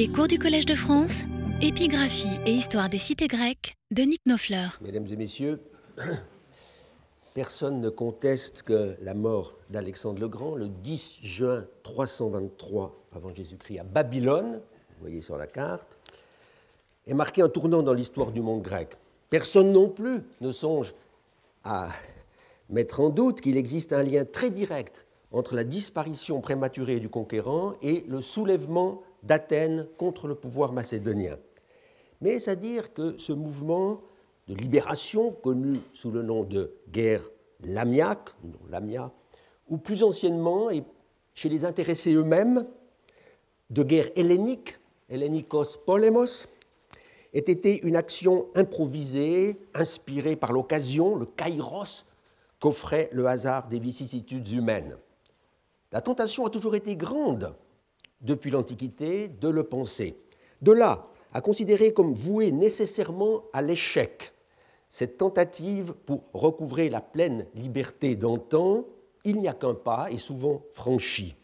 Les cours du Collège de France, épigraphie et histoire des cités grecques de Nick Nofler. Mesdames et messieurs, personne ne conteste que la mort d'Alexandre le Grand, le 10 juin 323 avant Jésus-Christ à Babylone, vous voyez sur la carte, est marqué un tournant dans l'histoire du monde grec. Personne non plus ne songe à mettre en doute qu'il existe un lien très direct entre la disparition prématurée du conquérant et le soulèvement d'Athènes contre le pouvoir macédonien. Mais c'est à dire que ce mouvement de libération, connu sous le nom de guerre lamiaque, Lamia, ou plus anciennement, et chez les intéressés eux-mêmes, de guerre hellénique, hellénikos polemos, ait été une action improvisée, inspirée par l'occasion, le kairos qu'offrait le hasard des vicissitudes humaines. La tentation a toujours été grande depuis l'Antiquité de le penser. De là à considérer comme voué nécessairement à l'échec cette tentative pour recouvrer la pleine liberté d'antan, il n'y a qu'un pas, et souvent franchi.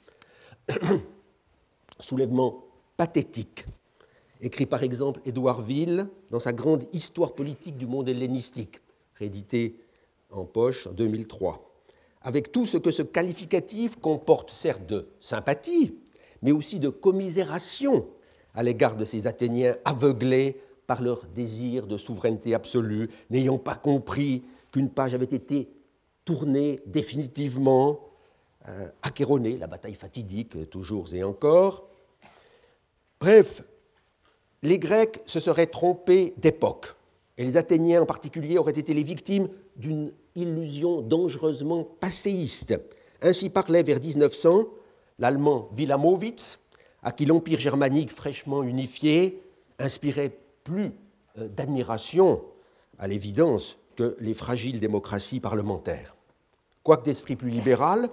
Soulèvement pathétique, écrit par exemple Édouard Ville dans sa grande Histoire politique du monde hellénistique, réédité en poche en 2003 avec tout ce que ce qualificatif comporte, certes de sympathie, mais aussi de commisération à l'égard de ces Athéniens aveuglés par leur désir de souveraineté absolue, n'ayant pas compris qu'une page avait été tournée définitivement, euh, Achéronée, la bataille fatidique, toujours et encore. Bref, les Grecs se seraient trompés d'époque, et les Athéniens en particulier auraient été les victimes d'une illusion dangereusement passéiste. Ainsi parlait vers 1900 l'allemand Wilamowitz, à qui l'empire germanique fraîchement unifié inspirait plus euh, d'admiration, à l'évidence, que les fragiles démocraties parlementaires. Quoique d'esprit plus libéral,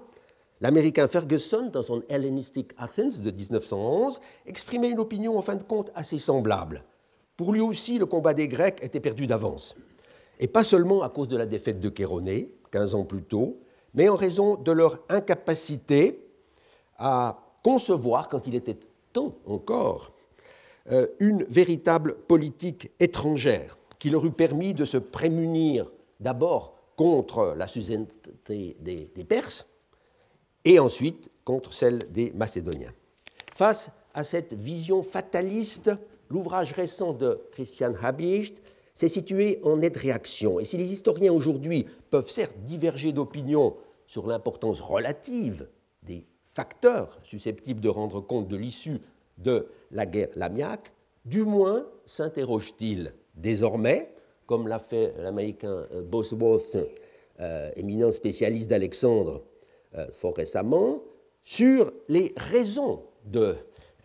l'américain Ferguson, dans son Hellenistic Athens de 1911, exprimait une opinion en fin de compte assez semblable. Pour lui aussi, le combat des Grecs était perdu d'avance et pas seulement à cause de la défaite de Chéronée, 15 ans plus tôt, mais en raison de leur incapacité à concevoir, quand il était temps encore, euh, une véritable politique étrangère qui leur eût permis de se prémunir d'abord contre la suzeraineté des, des, Perses et ensuite contre celle des Macédoniens. Face à cette vision fataliste, l'ouvrage récent de Christian Habicht c'est situé en nette réaction. Et si les historiens aujourd'hui peuvent certes diverger d'opinion sur l'importance relative des facteurs susceptibles de rendre compte de l'issue de la guerre lamiaque, du moins s'interroge-t-il désormais, comme l'a fait l'américain euh, Bosworth, euh, éminent spécialiste d'Alexandre euh, fort récemment, sur les raisons de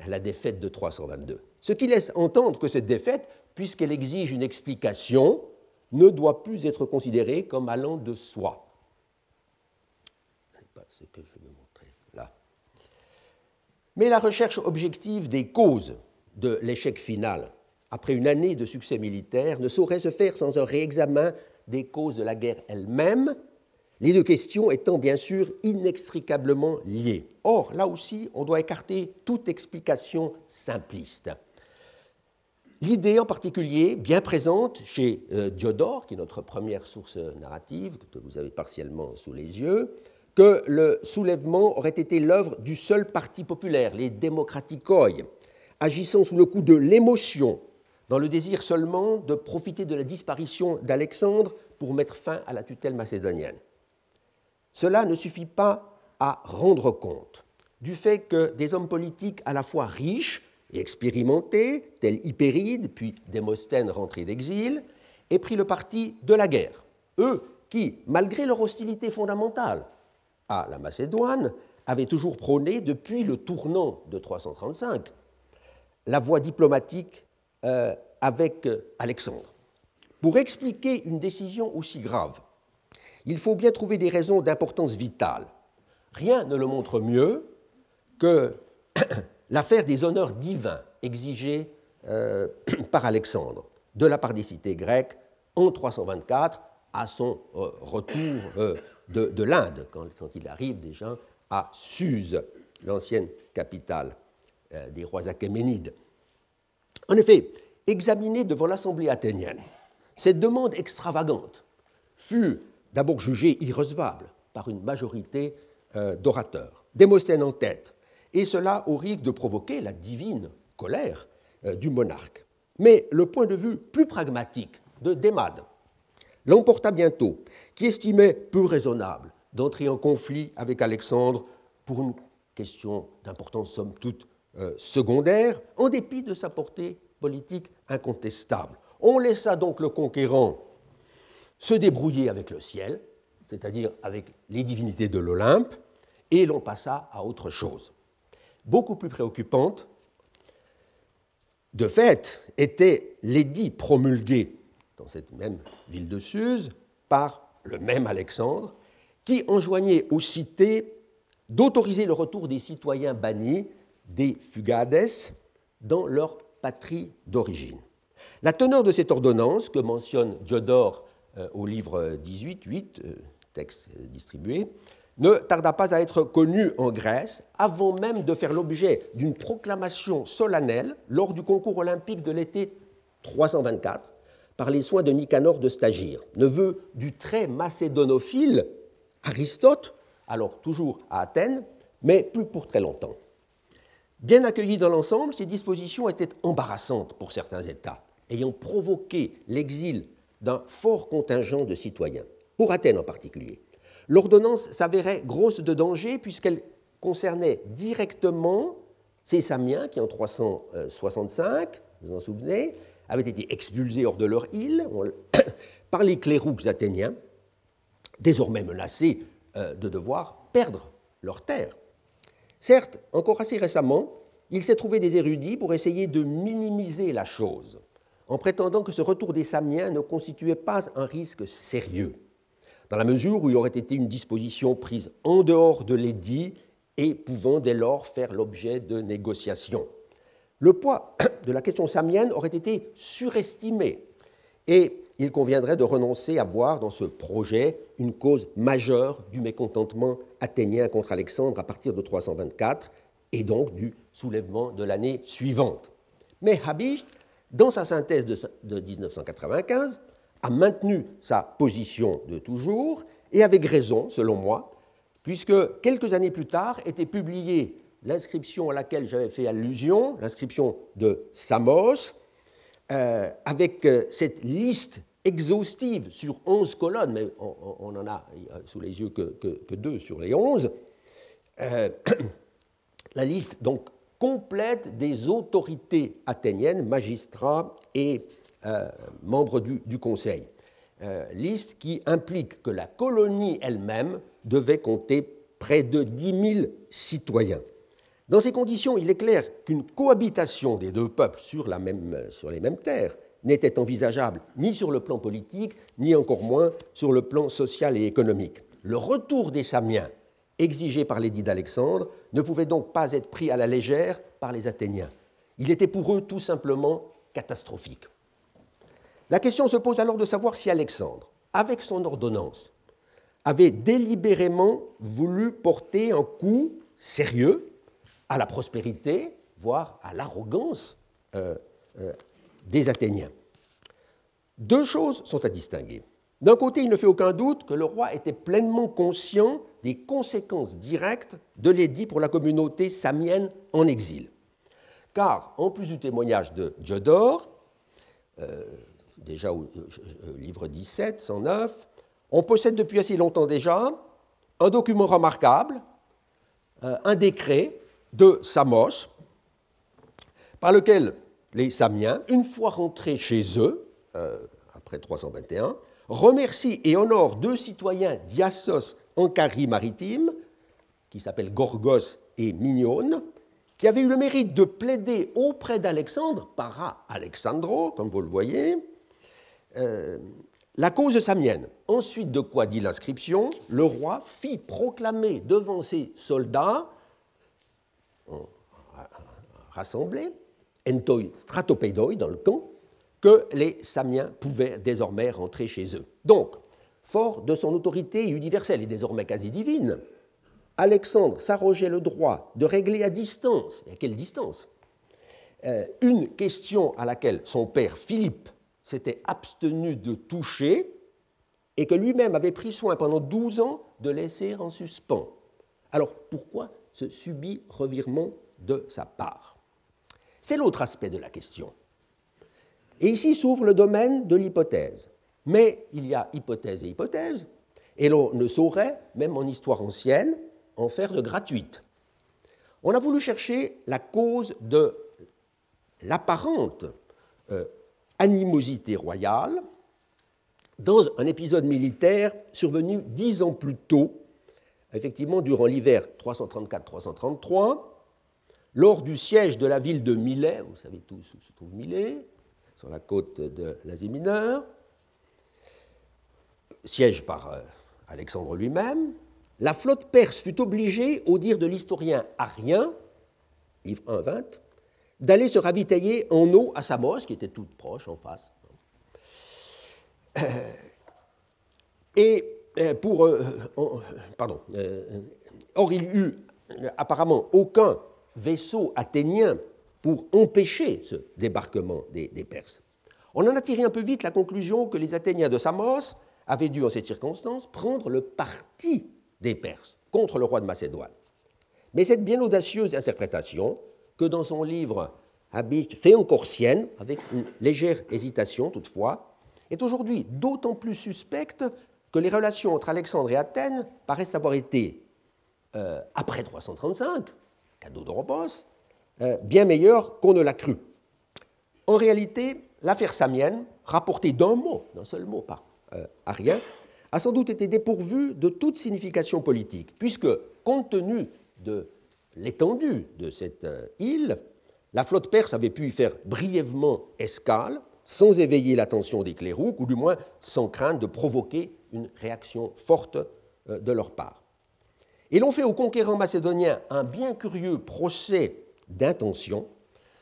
la défaite de 322. Ce qui laisse entendre que cette défaite puisqu'elle exige une explication, ne doit plus être considérée comme allant de soi. Mais la recherche objective des causes de l'échec final, après une année de succès militaire, ne saurait se faire sans un réexamen des causes de la guerre elle-même, les deux questions étant bien sûr inextricablement liées. Or, là aussi, on doit écarter toute explication simpliste. L'idée en particulier, bien présente chez euh, Diodore, qui est notre première source narrative, que vous avez partiellement sous les yeux, que le soulèvement aurait été l'œuvre du seul parti populaire, les démocraticoi, agissant sous le coup de l'émotion, dans le désir seulement de profiter de la disparition d'Alexandre pour mettre fin à la tutelle macédonienne. Cela ne suffit pas à rendre compte du fait que des hommes politiques à la fois riches, et expérimentés, tels Hypéride, puis Démosthène rentré d'exil, aient pris le parti de la guerre. Eux qui, malgré leur hostilité fondamentale à la Macédoine, avaient toujours prôné, depuis le tournant de 335, la voie diplomatique euh, avec Alexandre. Pour expliquer une décision aussi grave, il faut bien trouver des raisons d'importance vitale. Rien ne le montre mieux que l'affaire des honneurs divins exigés euh, par Alexandre de la part des cités grecques en 324 à son euh, retour euh, de, l'Inde, quand, il arrive déjà à Suse, l'ancienne capitale des rois achéménides. En effet, examinée devant l'Assemblée athénienne, cette demande extravagante fut d'abord jugée irrecevable par une majorité euh, d'orateurs, Démosthène en tête, et cela au risque de provoquer la divine colère euh, du monarque. Mais le point de vue plus pragmatique de Démade l'emporta bientôt, qui estimait peu raisonnable d'entrer en conflit avec Alexandre pour une question d'importance somme toute euh, secondaire, en dépit de sa portée politique incontestable. On laissa donc le conquérant se débrouiller avec le ciel, c'est-à-dire avec les divinités de l'Olympe, et l'on passa à autre chose. Beaucoup plus préoccupante, de fait, étaient l'édit promulgué dans cette même ville de Suse par le même Alexandre, qui enjoignait aux cités d'autoriser le retour des citoyens bannis, des fugades, dans leur patrie d'origine. La teneur de cette ordonnance, que mentionne Diodore euh, au livre 18, 8, euh, texte distribué, ne tarda pas à être connue en Grèce avant même de faire l'objet d'une proclamation solennelle lors du concours olympique de l'été 324 par les soins de Nicanor de Stagir, neveu du très macédonophile Aristote, alors toujours à Athènes, mais plus pour très longtemps. Bien accueillies dans l'ensemble, ces dispositions étaient embarrassantes pour certains États, ayant provoqué l'exil d'un fort contingent de citoyens, pour Athènes en particulier. L'ordonnance s'avérait grosse de danger puisqu'elle concernait directement ces Samiens qui, en 365, vous vous en souvenez, avaient été expulsés hors de leur île par les clérouques athéniens, désormais menacés euh, de devoir perdre leur terre. Certes, encore assez récemment, il s'est trouvé des érudits pour essayer de minimiser la chose, en prétendant que ce retour des Samiens ne constituait pas un risque sérieux, dans la mesure où il aurait été une disposition prise en dehors de l'édit et pouvant dès lors faire l'objet de négociations le poids de la question samienne aurait été surestimé et il conviendrait de renoncer à voir dans ce projet une cause majeure du mécontentement athénien contre Alexandre à partir de 324 et donc du soulèvement de l'année suivante. Mais Habicht, dans sa synthèse de 1995, a maintenu sa position de toujours et avec raison, selon moi, puisque quelques années plus tard était publié l'inscription à laquelle j'avais fait allusion, l'inscription de Samos, euh, avec euh, cette liste exhaustive sur 11 colonnes, mais on, n'en a sous les yeux que, deux sur les 11, euh, la liste donc complète des autorités athéniennes, magistrats et membres du, du Conseil. liste qui implique que la colonie elle-même devait compter près de 10 000 citoyens. Dans ces conditions, il est clair qu'une cohabitation des deux peuples même, sur les mêmes terres n'était envisageable ni sur le plan politique, ni encore moins sur le plan social et économique. Le retour des Samiens, exigé par l'édit d'Alexandre, ne pouvait donc pas être pris à la légère par les Athéniens. Il était pour eux tout simplement catastrophique. La question se pose alors de savoir si Alexandre, avec son ordonnance, avait délibérément voulu porter un coup sérieux à la prospérité, voire à l'arrogance euh, euh, des Athéniens. Deux choses sont à distinguer. D'un côté, il ne fait aucun doute que le roi était pleinement conscient des conséquences directes de l'édit pour la communauté samienne en exil. Car, en plus du témoignage de Diodore, euh, déjà au livre 17, 109, on possède depuis assez longtemps déjà un document remarquable, un décret de Samos, par lequel les Samiens, une fois rentrés chez eux, euh, après 321, remercient et honorent deux citoyens d'Iassos en Carie maritime, qui s'appellent Gorgos et Mignone, qui avaient eu le mérite de plaider auprès d'Alexandre, para Alexandro, comme vous le voyez, euh, la cause samienne. Ensuite de quoi dit l'inscription, le roi fit proclamer devant ses soldats rassemblés, entoi stratopeidoi dans le camp, que les Samiens pouvaient désormais rentrer chez eux. Donc, fort de son autorité universelle et désormais quasi divine, Alexandre s'arrogeait le droit de régler à distance, à quelle distance euh, une question à laquelle son père Philippe s'était abstenu de toucher et que lui-même avait pris soin pendant 12 ans de laisser en suspens. Alors pourquoi ce subit revirement de sa part? C'est l'autre aspect de la question. Et ici s'ouvre le domaine de l'hypothèse. Mais il y a hypothèse et hypothèse, et l'on ne saurait, même en histoire ancienne, en faire de gratuite. On a voulu chercher la cause de l'apparente euh, animosité royale dans un épisode militaire survenu dix ans plus tôt, effectivement durant l'hiver 334-333, lors du siège de la ville de Milet, vous savez tous où se trouve Milet, sur la côte de l'Asie mineure, siège par euh, Alexandre lui-même, la flotte perse fut obligée, au dire de l'historien Arien, livre 1-20, d'aller se ravitailler en eau à Samos, qui était toute proche en face. Euh, et euh, pour. Pardon. or, il eut apparemment aucun vaisseau athénien pour empêcher ce débarquement des, Perses. On en a tiré un peu vite la conclusion que les Athéniens de Samos avaient dû, en cette circonstance, prendre le parti des Perses contre le roi de Macédoine. Mais cette bien audacieuse interprétation, que dans son livre Habit fait encore sienne, avec une légère hésitation toutefois, est aujourd'hui d'autant plus suspecte que les relations entre Alexandre et Athènes paraissent avoir été, euh, après 335, cadeau d'Europos, euh, bien meilleures qu'on ne l'a cru. En réalité, l'affaire samienne, rapportée d'un mot, d'un seul mot par euh, Arien, a sans doute été dépourvu de toute signification politique, puisque, compte tenu de l'étendue de cette euh, île, la flotte perse avait pu y faire brièvement escale, sans éveiller l'attention des clérouques, ou du moins sans crainte de provoquer une réaction forte euh, de leur part. Et l'on fait aux conquérants macédoniens un bien curieux procès d'intention,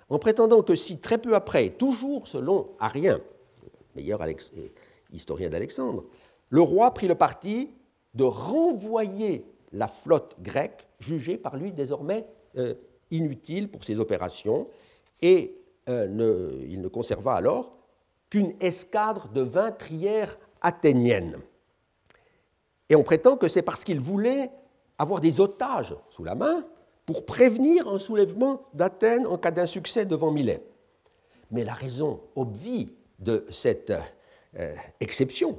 en prétendant que si très peu après, toujours selon Arien, meilleur historien d'Alexandre, le roi prit le parti de renvoyer la flotte grecque, jugée par lui désormais euh, inutile pour ses opérations, et euh, il ne conserva alors qu'une escadre de 20 trières athéniennes. Et on prétend que c'est parce qu'il voulait avoir des otages sous la main pour prévenir un soulèvement d'Athènes en cas d'insuccès devant Milet. Mais la raison obvie de cette euh, exception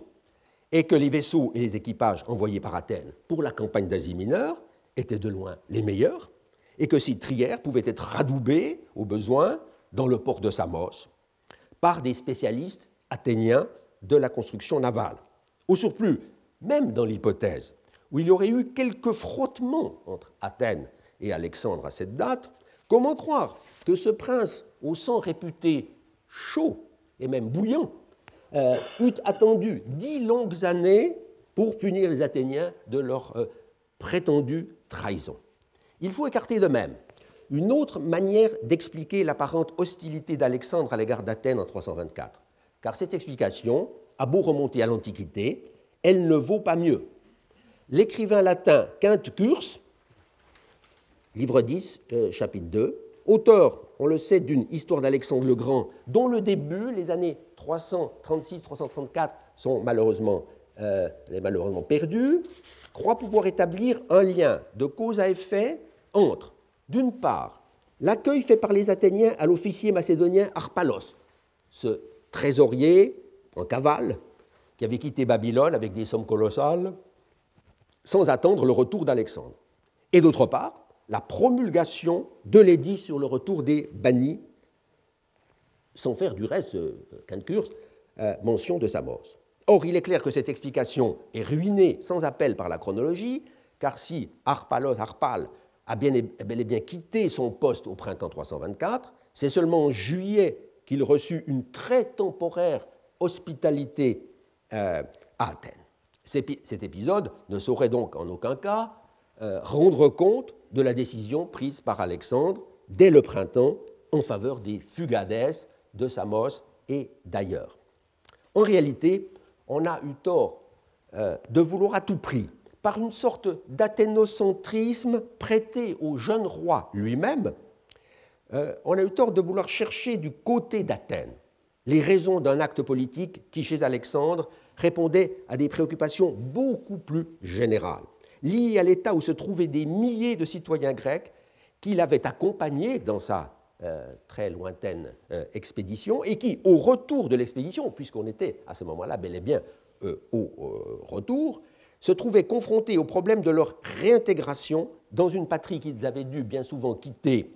et que les vaisseaux et les équipages envoyés par Athènes pour la campagne d'Asie mineure étaient de loin les meilleurs, et que ces trières pouvaient être radoubées au besoin dans le port de Samos par des spécialistes athéniens de la construction navale. Au surplus, même dans l'hypothèse où il y aurait eu quelques frottements entre Athènes et Alexandre à cette date, comment croire que ce prince au sang réputé chaud et même bouillant euh, eut attendu dix longues années pour punir les Athéniens de leur euh, prétendue trahison? Il faut écarter de même une autre manière d'expliquer l'apparente hostilité d'Alexandre à l'égard d'Athènes en 324, car cette explication a beau remonter à l'Antiquité, elle ne vaut pas mieux. L'écrivain latin Quinte Curse, livre 10, euh, chapitre 2, auteur, on le sait, d'une histoire d'Alexandre le Grand, dont le début, les années 336-334 sont malheureusement, euh, malheureusement perdus, croit pouvoir établir un lien de cause à effet entre, d'une part, l'accueil fait par les Athéniens à l'officier macédonien Arpalos, ce trésorier en cavale qui avait quitté Babylone avec des sommes colossales, sans attendre le retour d'Alexandre. Et d'autre part, la promulgation de l'édit sur le retour des bannis sans faire du reste, euh, euh, mention de sa mort. Or, il est clair que cette explication est ruinée sans appel par la chronologie, car si Harpalos, Harpal, a bien bel et bien quitté son poste au printemps 324, c'est seulement en juillet qu'il reçut une très temporaire hospitalité euh, à Athènes. Cet épisode ne saurait donc en aucun cas rendre compte de la décision prise par Alexandre dès le printemps en faveur des Fugades de Samos et d'ailleurs. En réalité, on a eu tort euh, de vouloir à tout prix, par une sorte d'athénocentrisme prêté au jeune roi lui-même, euh, on a eu tort de vouloir chercher du côté d'Athènes les raisons d'un acte politique qui, chez Alexandre, répondait à des préoccupations beaucoup plus générales, liées à l'état où se trouvaient des milliers de citoyens grecs qu'il avait accompagnés dans sa euh, très lointaine euh, expédition et qui, au retour de l'expédition, puisqu'on était à ce moment-là bel et bien au retour, se trouvaient confrontés au problème de leur réintégration dans une patrie qu'ils avaient dû bien souvent quitter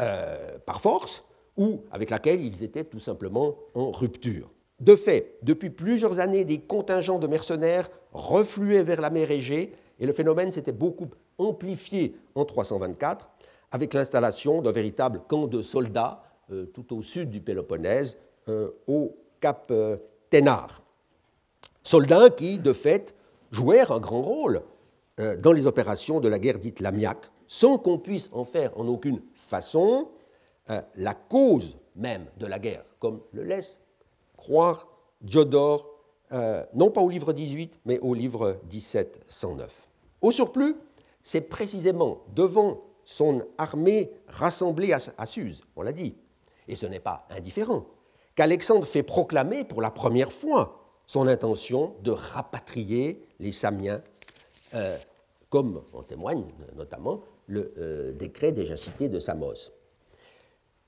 euh, par force ou avec laquelle ils étaient tout simplement en rupture. De fait, depuis plusieurs années, des contingents de mercenaires refluaient vers la mer Égée et le phénomène s'était beaucoup amplifié en 324 avec l'installation d'un véritable camp de soldats euh, tout au sud du Péloponnèse, euh, au cap Ténare. Soldats qui, de fait, jouèrent un grand rôle dans les opérations de la guerre dite lamiaque, sans qu'on puisse en faire en aucune façon euh, la cause même de la guerre, comme le laisse croire Diodore, euh, non pas au livre 18, mais au livre 1709. Au surplus, c'est précisément devant son armée rassemblée à, à Suse, on l'a dit, et ce n'est pas indifférent, qu'Alexandre fait proclamer pour la première fois son intention de rapatrier les Samiens, euh, comme en témoigne notamment le euh, décret déjà cité de Samos.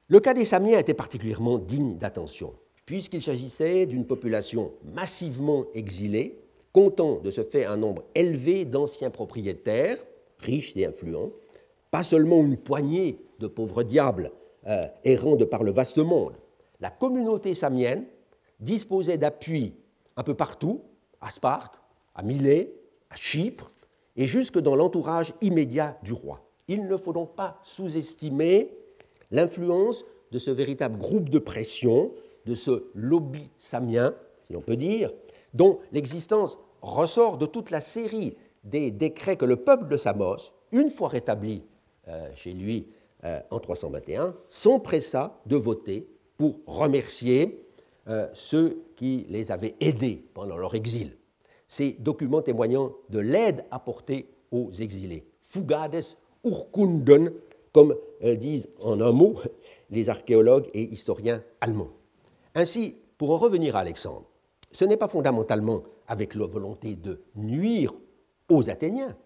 Le cas des Samiens était particulièrement digne d'attention, puisqu'il s'agissait d'une population massivement exilée, comptant de ce fait un nombre élevé d'anciens propriétaires, riches et influents, pas seulement une poignée de pauvres diables euh, de par le vaste monde. La communauté samienne disposait d'appuis un peu partout, à Sparte, à Milet, à Chypre, et jusque dans l'entourage immédiat du roi. Il ne faut donc pas sous-estimer l'influence de ce véritable groupe de pression, de ce lobby samien, si l'on peut dire, dont l'existence ressort de toute la série des décrets que le peuple de Samos, une fois rétabli euh, chez lui euh, en 321, s'empressa de voter pour remercier euh, ceux qui les avaient aidés pendant leur exil. Ces documents témoignant de l'aide apportée aux exilés. Fugades Urkunden, comme disent en un mot les archéologues et historiens allemands. Ainsi, pour en revenir à Alexandre, ce n'est pas fondamentalement avec la volonté de nuire aux Athéniens,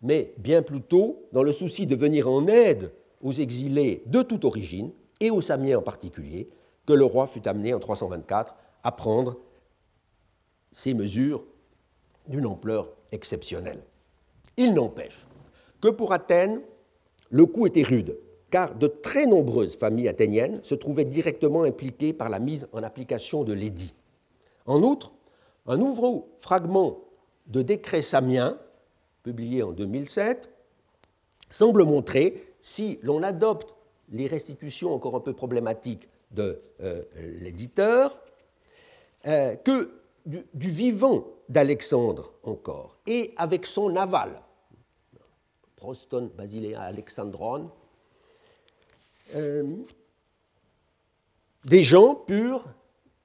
mais bien plutôt dans le souci de venir en aide aux exilés de toute origine, et aux Samiens en particulier, que le roi fut amené en 324 à prendre ces mesures d'une ampleur exceptionnelle. Il n'empêche que pour Athènes, le coup était rude, car de très nombreuses familles athéniennes se trouvaient directement impliquées par la mise en application de l'édit. En outre, un nouveau fragment de décret samien, publié en 2007, semble montrer, si l'on adopte les restitutions encore un peu problématiques de euh, l'éditeur, euh, que du, du vivant d'Alexandre encore, et avec son aval, Proston, Basilea, Alexandron, euh, des gens purent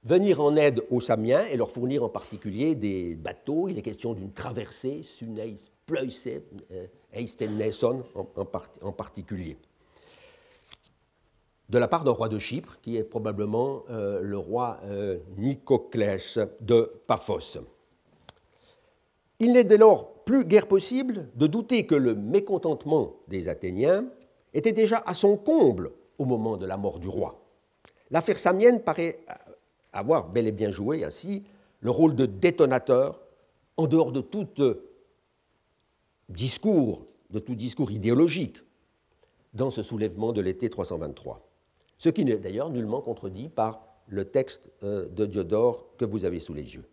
venir en aide aux Samiens et leur fournir en particulier des bateaux. Il est question d'une traversée, Suneis Pleuse, euh, Eistenneson en, particulier, de la part d'un roi de Chypre, qui est probablement euh, le roi Nicoclès de Paphos. Il n'est dès lors plus guère possible de douter que le mécontentement des Athéniens était déjà à son comble au moment de la mort du roi. L'affaire samienne paraît avoir bel et bien joué ainsi le rôle de détonateur en dehors de tout discours, de tout discours idéologique dans ce soulèvement de l'été 323. Ce qui n'est d'ailleurs nullement contredit par le texte euh, de Diodore que vous avez sous les yeux.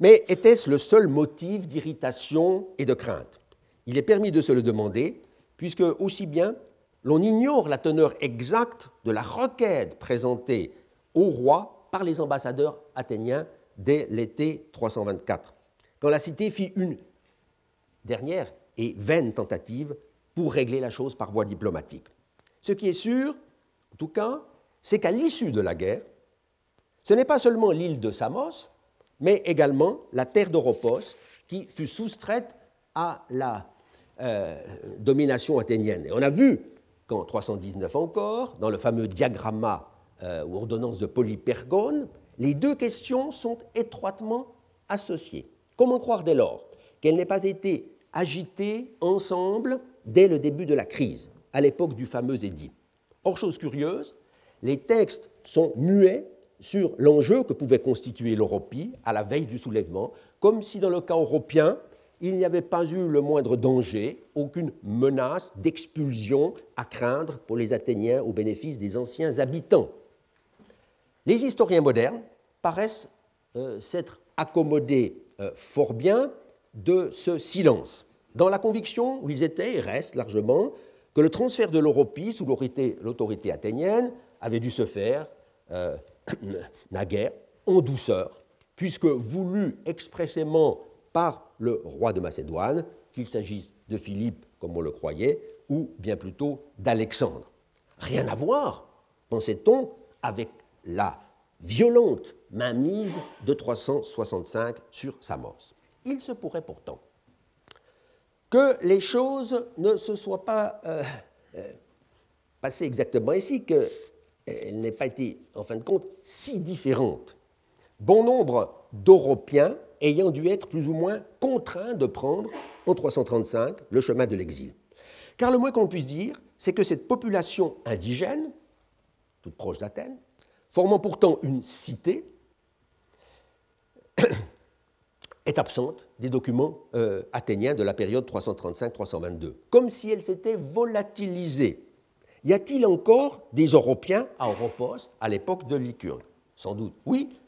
Mais était-ce le seul motif d'irritation et de crainte? Il est permis de se le demander, puisque aussi bien l'on ignore la teneur exacte de la requête présentée au roi par les ambassadeurs athéniens dès l'été 324, quand la cité fit une dernière et vaine tentative pour régler la chose par voie diplomatique. Ce qui est sûr, en tout cas, c'est qu'à l'issue de la guerre, ce n'est pas seulement l'île de Samos, mais également la terre d'Oropos, qui fut soustraite à la euh, domination athénienne. Et on a vu qu'en 319 encore, dans le fameux diagramma euh, ou ordonnance de Polypergone, les deux questions sont étroitement associées. Comment croire dès lors qu'elles n'aient pas été agitées ensemble dès le début de la crise, à l'époque du fameux édit? Or, chose curieuse, les textes sont muets sur l'enjeu que pouvait constituer l'Europie à la veille du soulèvement, comme si dans le cas européen, il n'y avait pas eu le moindre danger, aucune menace d'expulsion à craindre pour les Athéniens au bénéfice des anciens habitants. Les historiens modernes paraissent euh, s'être accommodés euh, fort bien de ce silence, dans la conviction où ils étaient et restent largement que le transfert de l'Europie sous l'autorité athénienne avait dû se faire euh, naguère en douceur, puisque voulu expressément par le roi de Macédoine, qu'il s'agisse de Philippe, comme on le croyait, ou bien plutôt d'Alexandre. Rien à voir, pensait-on, avec la violente mainmise de 365 sur Samos. Il se pourrait pourtant que les choses ne se soient pas euh, euh, passées exactement ici, qu'elles n'aient pas été, en fin de compte, si différentes. Bon nombre d'Européens ayant dû être plus ou moins contraints de prendre, en 335, le chemin de l'exil. Car le moins qu'on puisse dire, c'est que cette population indigène, toute proche d'Athènes, formant pourtant une cité, est absente des documents euh, athéniens de la période 335-322, comme si elle s'était volatilisée. Y a-t-il encore des Européens à Oropos à l'époque de Lycurgue? Sans doute, oui,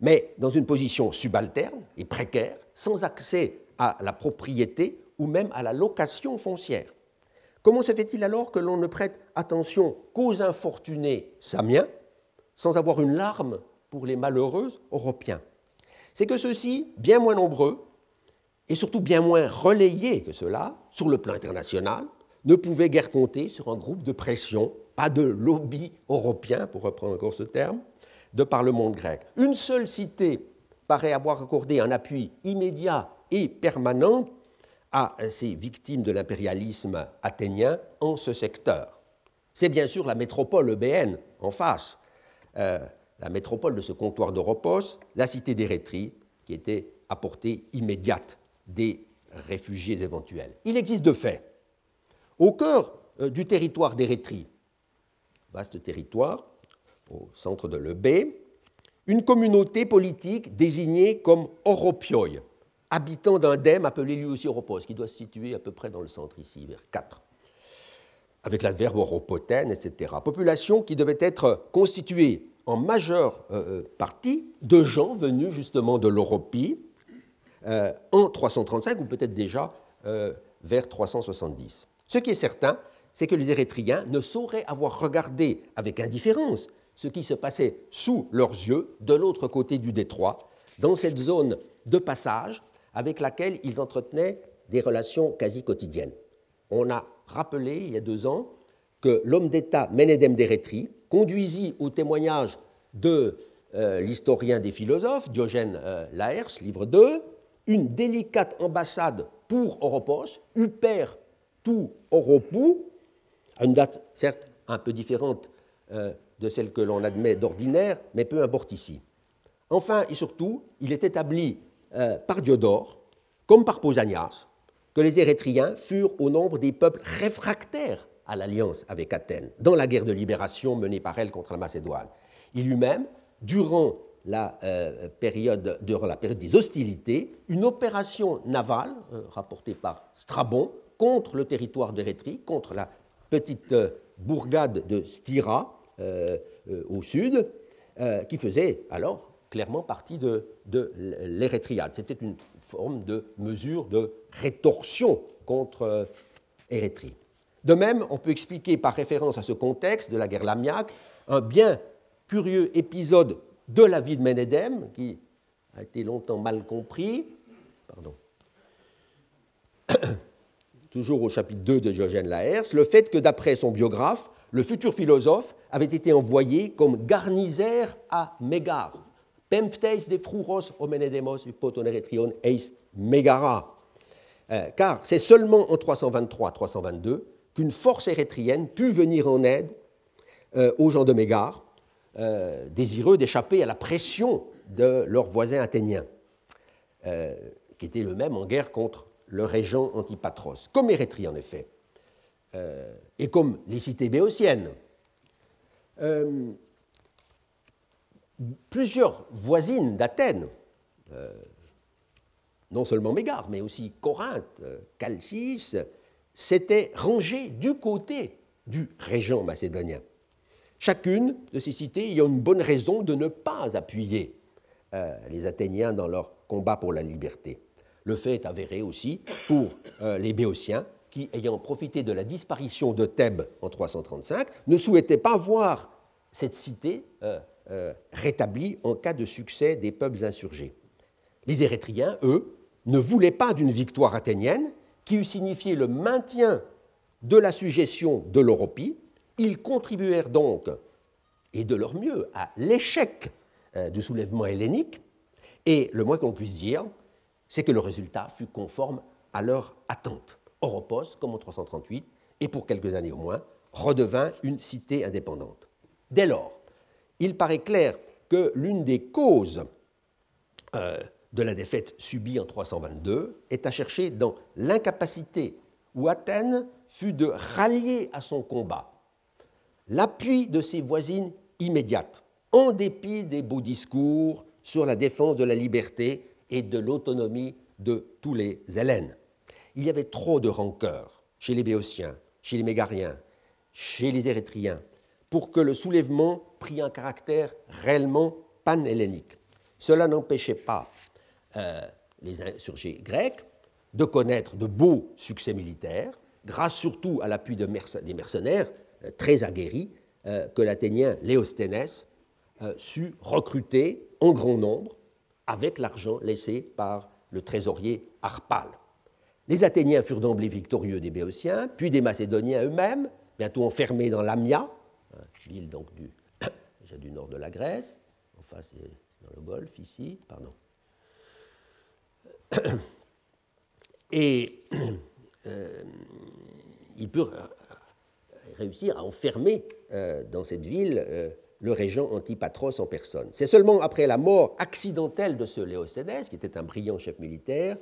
mais dans une position subalterne et précaire, sans accès à la propriété ou même à la location foncière. Comment se fait-il alors que l'on ne prête attention qu'aux infortunés samiens, sans avoir une larme pour les malheureux européens C'est que ceux-ci, bien moins nombreux, et surtout bien moins relayés que cela, sur le plan international, ne pouvaient guère compter sur un groupe de pression, pas de lobby européen, pour reprendre encore ce terme, de par le monde grec. Une seule cité paraît avoir accordé un appui immédiat et permanent à ces victimes de l'impérialisme athénien en ce secteur. C'est bien sûr la métropole eubéenne en face, euh, la métropole de ce comptoir d'Europos, la cité d'Érythrée, qui était à portée immédiate des réfugiés éventuels. Il existe de fait, au cœur euh, du territoire d'Érythrée, vaste territoire, au centre de l'Eubée, une communauté politique désignée comme Oropioi, habitant d'un dème appelé lui aussi Oropos, qui doit se situer à peu près dans le centre ici, vers 4, avec l'adverbe Oropotène, etc. Population qui devait être constituée en majeure euh, euh, partie de gens venus justement de l'Europie euh, en 335 ou peut-être déjà vers 370. Ce qui est certain, c'est que les Érythréens ne sauraient avoir regardé avec indifférence ce qui se passait sous leurs yeux, de l'autre côté du détroit, dans cette zone de passage avec laquelle ils entretenaient des relations quasi quotidiennes. On a rappelé il y a deux ans que l'homme d'État Ménédème d'Érythrée conduisit au témoignage de euh, l'historien des philosophes, Diogène euh, Laërce, livre 2, une délicate ambassade pour Oropos, Uper tout Oropou, à une date certes un peu différente euh, de celle que l'on admet d'ordinaire, mais peu importe ici. Enfin et surtout, il est établi euh, par Diodore, comme par Pausanias, que les Érythréens furent au nombre des peuples réfractaires à l'alliance avec Athènes, dans la guerre de libération menée par elle contre la Macédoine. Il eut même, durant la, euh, période, durant la période des hostilités, une opération navale, euh, rapportée par Strabon, contre le territoire d'Érythrée, contre la petite bourgade de Styra, au sud, euh, qui faisait alors clairement partie de, de. C'était une forme de mesure de rétorsion contre Érythrée. De même, on peut expliquer par référence à ce contexte de la guerre lamiaque un bien curieux épisode de la vie de Ménédème, qui a été longtemps mal compris. Pardon. Toujours au chapitre 2 de Diogène Laërce, le fait que, d'après son biographe, le futur philosophe avait été envoyé comme garnisaire à Mégare. Pempteis de fruros homenedemos eis megara. Euh, car c'est seulement en 323-322 qu'une force érythréenne put venir en aide aux gens de Mégare, désireux d'échapper à la pression de leurs voisins athéniens, qui étaient eux-mêmes en guerre contre le régent Antipatros, comme Érythrée en effet, et comme les cités béotiennes. plusieurs voisines d'Athènes, non seulement Mégare, mais aussi Corinthe, euh, Chalcis, s'étaient rangées du côté du régent macédonien. Chacune de ces cités ayant une bonne raison de ne pas appuyer euh, les Athéniens dans leur combat pour la liberté. Le fait est avéré aussi pour euh, les Béotiens, qui, ayant profité de la disparition de Thèbes en 335, ne souhaitaient pas voir cette cité rétablie en cas de succès des peuples insurgés. Les Érythréens, eux, ne voulaient pas d'une victoire athénienne qui eût signifié le maintien de la suggestion de l'Europie. Ils contribuèrent donc, et de leur mieux, à l'échec euh, du soulèvement hellénique. Et le moins qu'on puisse dire, c'est que le résultat fut conforme à leur attente. Oropos, comme en 338, et pour quelques années au moins, redevint une cité indépendante. Dès lors, il paraît clair que l'une des causes euh, de la défaite subie en 322 est à chercher dans l'incapacité où Athènes fut de rallier à son combat l'appui de ses voisines immédiates, en dépit des beaux discours sur la défense de la liberté et de l'autonomie de tous les Hélènes. Il y avait trop de rancœur chez les Béotiens, chez les Mégariens, chez les Érythréens, pour que le soulèvement prît un caractère réellement panhellénique. Cela n'empêchait pas euh, les insurgés grecs de connaître de beaux succès militaires, grâce surtout à l'appui de des mercenaires euh, très aguerris euh, que l'Athénien Léosténès sut recruter en grand nombre avec l'argent laissé par le trésorier Harpale. Les Athéniens furent d'emblée victorieux des Béotiens, puis des Macédoniens eux-mêmes, bientôt enfermés dans l'Amia, hein, ville donc du, nord de la Grèce, en face dans le Golfe ici, pardon, et euh, il peut réussir à enfermer euh, dans cette ville euh, le régent Antipatros en personne. C'est seulement après la mort accidentelle de ce Léocédès, qui était un brillant chef militaire,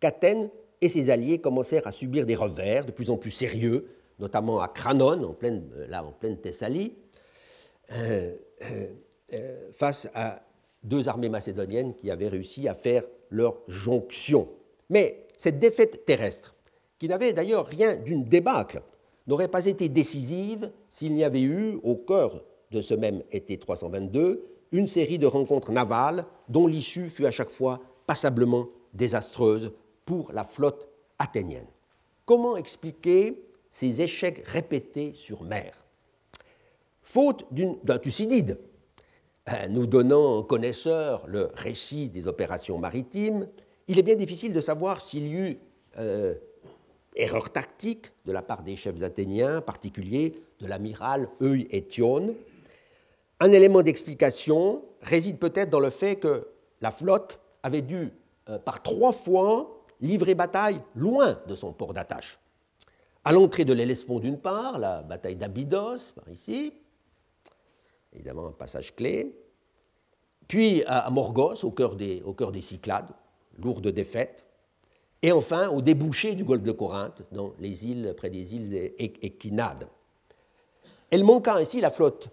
qu'Athènes et ses alliés commencèrent à subir des revers de plus en plus sérieux, notamment à Cranon, pleine, là en pleine Thessalie, face à deux armées macédoniennes qui avaient réussi à faire leur jonction. Mais cette défaite terrestre, qui n'avait d'ailleurs rien d'une débâcle, n'aurait pas été décisive s'il n'y avait eu, au cœur de ce même été 322, une série de rencontres navales dont l'issue fut à chaque fois passablement désastreuse pour la flotte athénienne. Comment expliquer ces échecs répétés sur mer? Faute d'un Thucydide, euh, nous donnant en connaisseur le récit des opérations maritimes, il est bien difficile de savoir s'il y eut euh, erreur tactique de la part des chefs athéniens, en particulier de l'amiral Euétion. Un élément d'explication réside peut-être dans le fait que la flotte avait dû, euh, par trois fois, livrer bataille loin de son port d'attache. À l'entrée de l'Hellespont d'une part, la bataille d'Abydos, par ici, évidemment un passage clé. Puis à Morgos, au cœur des, Cyclades, lourde défaite. Et enfin au débouché du golfe de Corinthe, dans les îles, près des îles Équinades. Elle manqua ainsi la flotte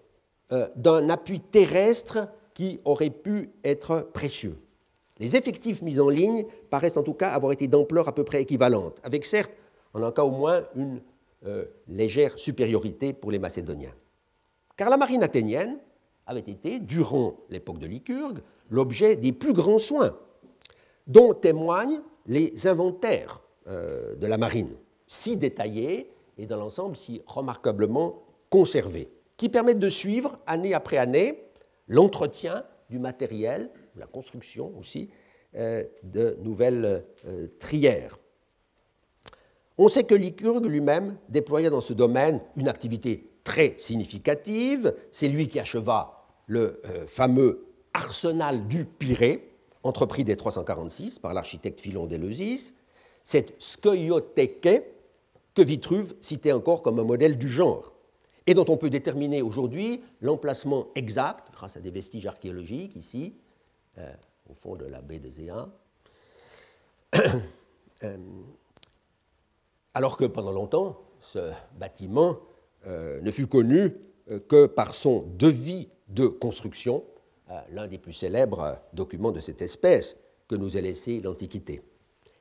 euh, d'un appui terrestre qui aurait pu être précieux. Les effectifs mis en ligne paraissent en tout cas avoir été d'ampleur à peu près équivalente, avec certes, en un cas au moins, une euh, légère supériorité pour les Macédoniens. Car la marine athénienne avait été, durant l'époque de Lycurgue, l'objet des plus grands soins, dont témoignent les inventaires euh, de la marine, si détaillés et dans l'ensemble si remarquablement conservés, qui permettent de suivre année après année l'entretien du matériel, la construction aussi, euh, de nouvelles euh, trières. On sait que Lycurgue lui-même déploya dans ce domaine une activité très significative. C'est lui qui acheva le euh, fameux arsenal du Pirée, entrepris dès 346 par l'architecte Philon d'Éleusis, cette skoiothèque que Vitruve citait encore comme un modèle du genre, et dont on peut déterminer aujourd'hui l'emplacement exact, grâce à des vestiges archéologiques ici, euh, au fond de la baie de Zéa. Euh, alors que pendant longtemps, ce bâtiment euh, ne fut connu que par son devis de construction, l'un des plus célèbres documents de cette espèce que nous a laissé l'Antiquité.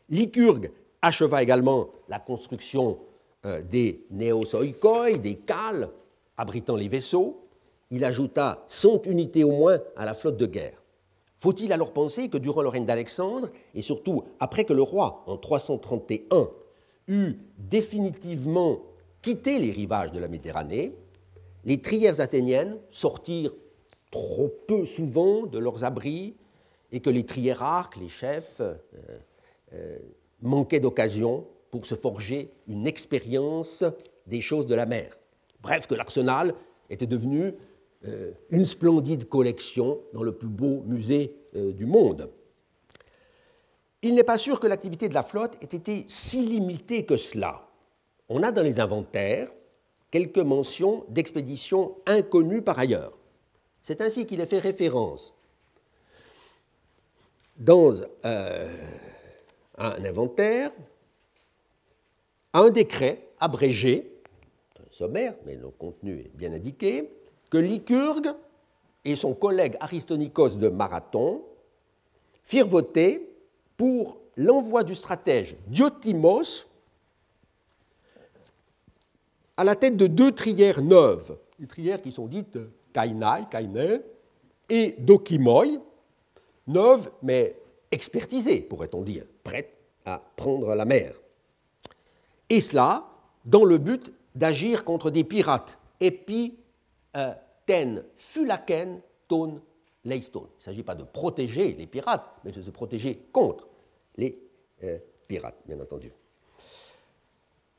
Lycurgue acheva également la construction euh, des néosoikoi, des cales abritant les vaisseaux. Il ajouta 100 unités au moins à la flotte de guerre. Faut-il alors penser que durant le règne d'Alexandre, et surtout après que le roi, en 331, eut définitivement quitté les rivages de la Méditerranée, les trières athéniennes sortirent trop peu souvent de leurs abris et que les triérarques, les chefs, euh, euh, manquaient d'occasion pour se forger une expérience des choses de la mer. Bref, que l'arsenal était devenu une splendide collection dans le plus beau musée du monde. Il n'est pas sûr que l'activité de la flotte ait été si limitée que cela. On a dans les inventaires quelques mentions d'expéditions inconnues par ailleurs. C'est ainsi qu'il est fait référence dans euh, un inventaire à un décret abrégé, sommaire, mais le contenu est bien indiqué, que Lycurgue et son collègue Aristonikos de Marathon firent voter pour l'envoi du stratège Diotimos à la tête de deux trières neuves, des trières qui sont dites Kainai, Kainai, et Dokimoi, neuve mais expertisée, pourrait-on dire, prête à prendre la mer. Et cela dans le but d'agir contre des pirates, epi euh, ten fulaken ton leiston. Il ne s'agit pas de protéger les pirates, mais de se protéger contre les euh, pirates, bien entendu.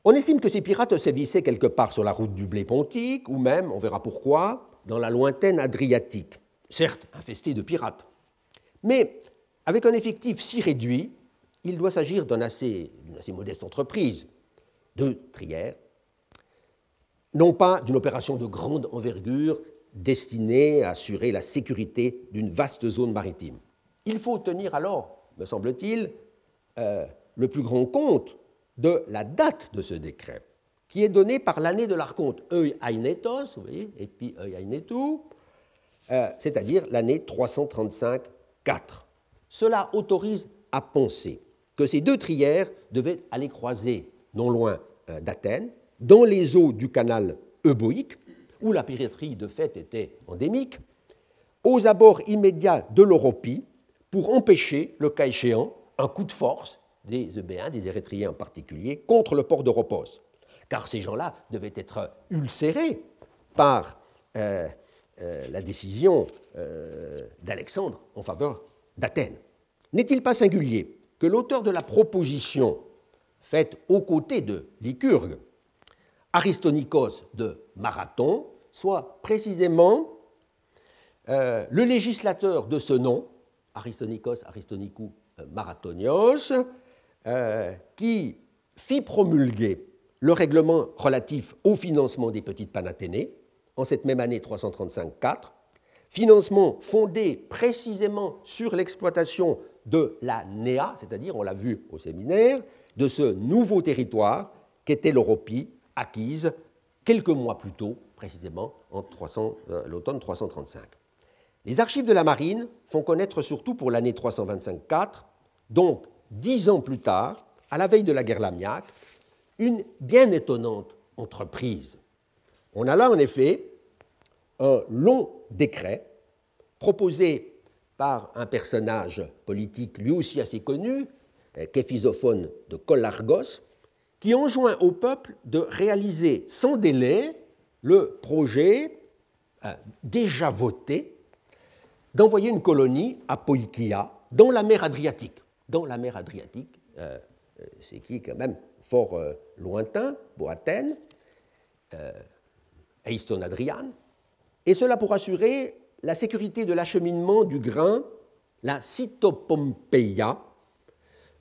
On estime que ces pirates sévissaient quelque part sur la route du blé pontique, ou même, on verra pourquoi, dans la lointaine Adriatique, certes infestée de pirates. Mais avec un effectif si réduit, il doit s'agir d'une assez, modeste entreprise de trière, non pas d'une opération de grande envergure destinée à assurer la sécurité d'une vaste zone maritime. Il faut tenir alors, me semble-t-il, euh, le plus grand compte de la date de ce décret, qui est donné par l'année de l'archonte Eux Ainetos, vous voyez, et puis euh, c'est-à-dire l'année 335 cela autorise à penser que ces deux trières devaient aller croiser non loin euh, d'Athènes, dans les eaux du canal euboïque, où la piraterie de fait était endémique, aux abords immédiats de l'Europie, pour empêcher, le cas échéant, un coup de force des Eubéens, des Érythréens en particulier, contre le port d'Europos. Car ces gens-là devaient être ulcérés par euh, euh, la décision euh, d'Alexandre en faveur d'Athènes. N'est-il pas singulier que l'auteur de la proposition faite aux côtés de Lycurgue, Aristonikos de Marathon, soit précisément euh, le législateur de ce nom, Aristonikos Aristonicou Marathonios, qui fit promulguer le règlement relatif au financement des petites panathénées, en cette même année 335-4, financement fondé précisément sur l'exploitation de la Néa, c'est-à-dire, on l'a vu au séminaire, de ce nouveau territoire qu'était l'Europie, acquise quelques mois plus tôt, précisément en euh, l'automne 335. Les archives de la marine font connaître surtout pour l'année 325-4, donc dix ans plus tard, à la veille de la guerre lamiaque, une bien étonnante entreprise. On a là en effet un long décret proposé par un personnage politique lui aussi assez connu, euh, Képhisophone de Collargos, qui enjoint au peuple de réaliser sans délai le projet euh, déjà voté d'envoyer une colonie à Poikia dans la mer Adriatique. Dans la mer Adriatique, euh, c'est qui quand même fort lointain pour Athènes, Aiston Adrian, et cela pour assurer la sécurité de l'acheminement du grain, la cytopompeia,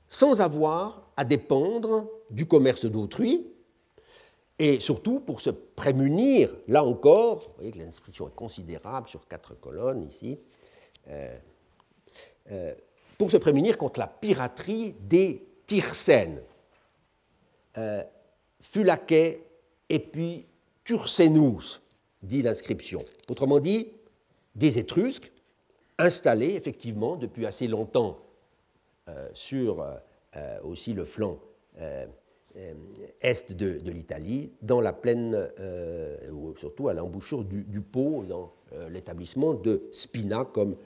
sans avoir à dépendre du commerce d'autrui, et surtout pour se prémunir, là encore, vous voyez que l'inscription est considérable sur quatre colonnes ici, euh, euh, pour se prémunir contre la piraterie des Tircènes, euh, et puis Turcenus, dit l'inscription. Autrement dit, des Étrusques installés effectivement depuis assez longtemps sur euh, aussi le flanc est de, l'Italie, dans la plaine, ou surtout à l'embouchure du, du, Pô, dans l'établissement de Spina, comme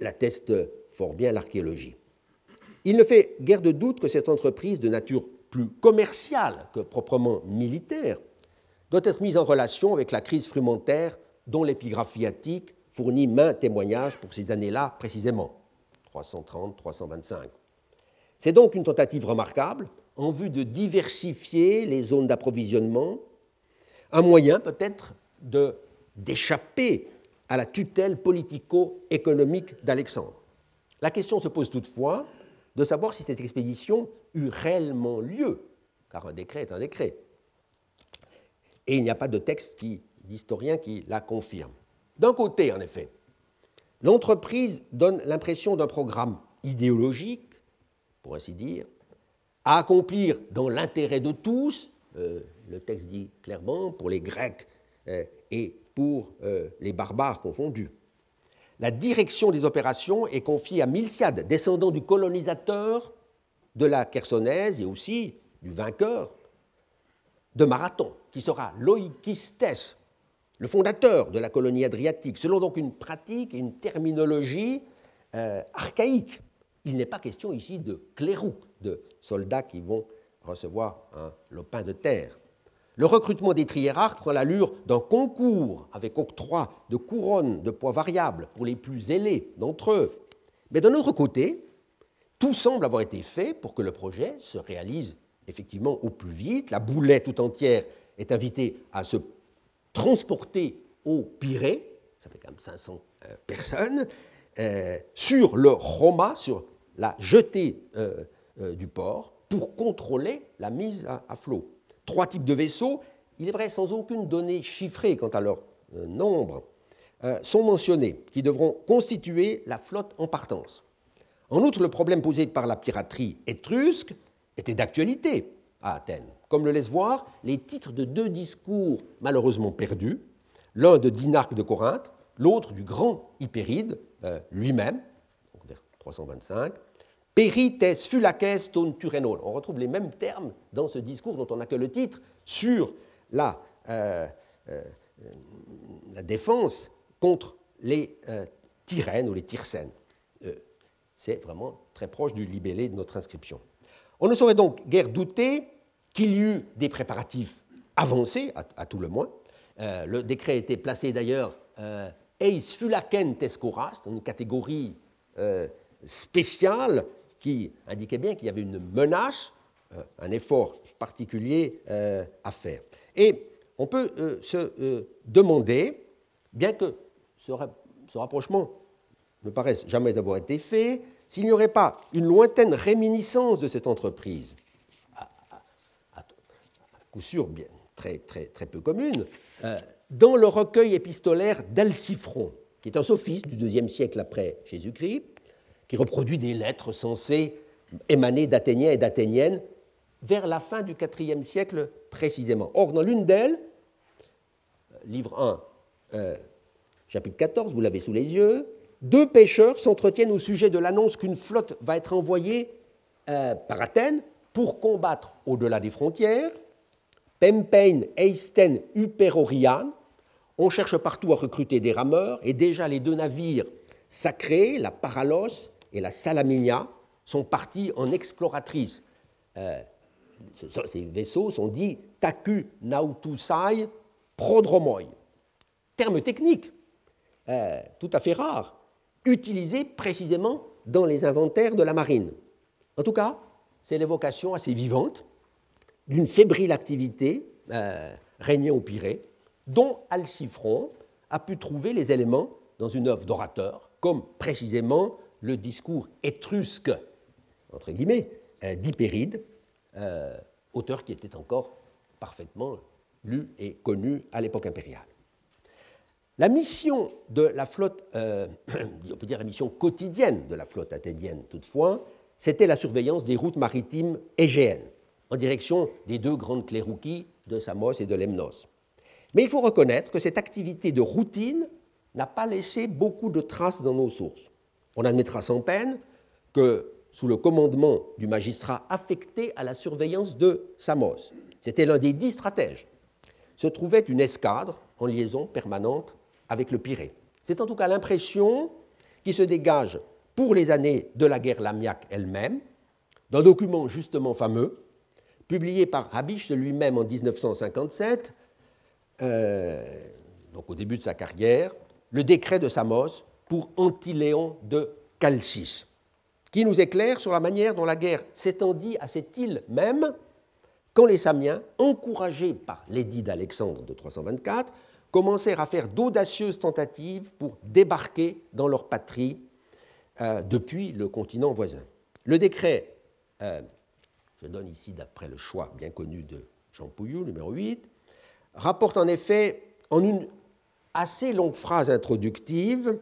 l'atteste fort bien l'archéologie. Il ne fait guère de doute que cette entreprise de nature plus commerciale que proprement militaire doit être mise en relation avec la crise frumentaire dont l'épigraphie attique fournit maint témoignage pour ces années-là précisément, 330-325. C'est donc une tentative remarquable en vue de diversifier les zones d'approvisionnement, un moyen peut-être d'échapper à la tutelle politico-économique d'Alexandre. La question se pose toutefois de savoir si cette expédition eut réellement lieu, car un décret est un décret. Et il n'y a pas de texte d'historien qui la confirme. D'un côté, en effet, l'entreprise donne l'impression d'un programme idéologique, pour ainsi dire, à accomplir dans l'intérêt de tous, euh, le texte dit clairement, pour les Grecs euh, et pour euh, les barbares confondus. La direction des opérations est confiée à Milciade, descendant du colonisateur de la Chersonèse et aussi du vainqueur de Marathon, qui sera Loïkistes, le fondateur de la colonie adriatique, selon donc une pratique et une terminologie euh, archaïque. Il n'est pas question ici de clérous, de soldats qui vont recevoir un lopin de terre. Le recrutement des triérarques prend l'allure d'un concours avec octroi de couronnes de poids variables pour les plus ailés d'entre eux. Mais d'un autre côté, tout semble avoir été fait pour que le projet se réalise effectivement au plus vite. La boulette tout entière est invitée à se transporter au Pirée, ça fait quand même 500 euh, personnes, euh, sur le Roma, sur la jetée euh, du port, pour contrôler la mise à flot trois types de vaisseaux, il est vrai sans aucune donnée chiffrée quant à leur nombre, sont mentionnés, qui devront constituer la flotte en partance. En outre, le problème posé par la piraterie étrusque était d'actualité à Athènes, comme le laissent voir les titres de deux discours malheureusement perdus, l'un de Dinarque de Corinthe, l'autre du grand Hypéride euh, lui-même, vers 325, Perites fulaces ton turenol. On retrouve les mêmes termes dans ce discours dont on n'a que le titre sur la, euh, euh, la défense contre les Tyrènes ou les Tyrcènes. C'est vraiment très proche du libellé de notre inscription. On ne saurait donc guère douter qu'il y eut des préparatifs avancés, à, tout le moins. le décret été placé d'ailleurs eis fulacen tescoras, une catégorie spéciale qui indiquait bien qu'il y avait une menace, euh, un effort particulier euh, à faire. Et on peut euh, se demander, bien que ce, rapprochement ne paraisse jamais avoir été fait, s'il n'y aurait pas une lointaine réminiscence de cette entreprise, coup sûr bien, très, très, très peu commune, dans le recueil épistolaire d'Alcifron, qui est un sophiste du IIe siècle après Jésus-Christ, qui reproduit des lettres censées émaner d'Athéniens et d'Athéniennes vers la fin du IVe siècle précisément. Or, dans l'une d'elles, livre 1, euh, chapitre 14, vous l'avez sous les yeux, deux pêcheurs s'entretiennent au sujet de l'annonce qu'une flotte va être envoyée euh, par Athènes pour combattre au-delà des frontières. Pempein, Eisten, Uperorian. On cherche partout à recruter des rameurs et déjà les deux navires sacrés, la Paralos et la Salaminia sont partis en exploratrices. Euh, ces vaisseaux sont dits Taku Nautusai Prodromoi. Terme technique, euh, tout à fait rare, utilisé précisément dans les inventaires de la marine. En tout cas, c'est l'évocation assez vivante d'une fébrile activité euh, régnant au Pirée, dont Alcifron a pu trouver les éléments dans une œuvre d'orateur, comme précisément le discours étrusque, entre guillemets, euh, euh, auteur qui était encore parfaitement lu et connu à l'époque impériale. La mission de la flotte, euh, on peut dire la mission quotidienne de la flotte athénienne toutefois, c'était la surveillance des routes maritimes égéennes, en direction des deux grandes cléroukies de Samos et de Lemnos. Mais il faut reconnaître que cette activité de routine n'a pas laissé beaucoup de traces dans nos sources. On admettra sans peine que, sous le commandement du magistrat affecté à la surveillance de Samos, c'était l'un des dix stratèges, se trouvait une escadre en liaison permanente avec le Pirée. C'est en tout cas l'impression qui se dégage pour les années de la guerre lamiaque elle-même, d'un document justement fameux, publié par Habicht lui-même en 1957, euh, donc au début de sa carrière, le décret de Samos pour Antiléon de Chalcis, qui nous éclaire sur la manière dont la guerre s'étendit à cette île même, quand les Samiens, encouragés par l'édit d'Alexandre de 324, commencèrent à faire d'audacieuses tentatives pour débarquer dans leur patrie euh, depuis le continent voisin. Le décret, euh, je donne ici d'après le choix bien connu de Jean Pouillou, numéro 8, rapporte en effet en une assez longue phrase introductive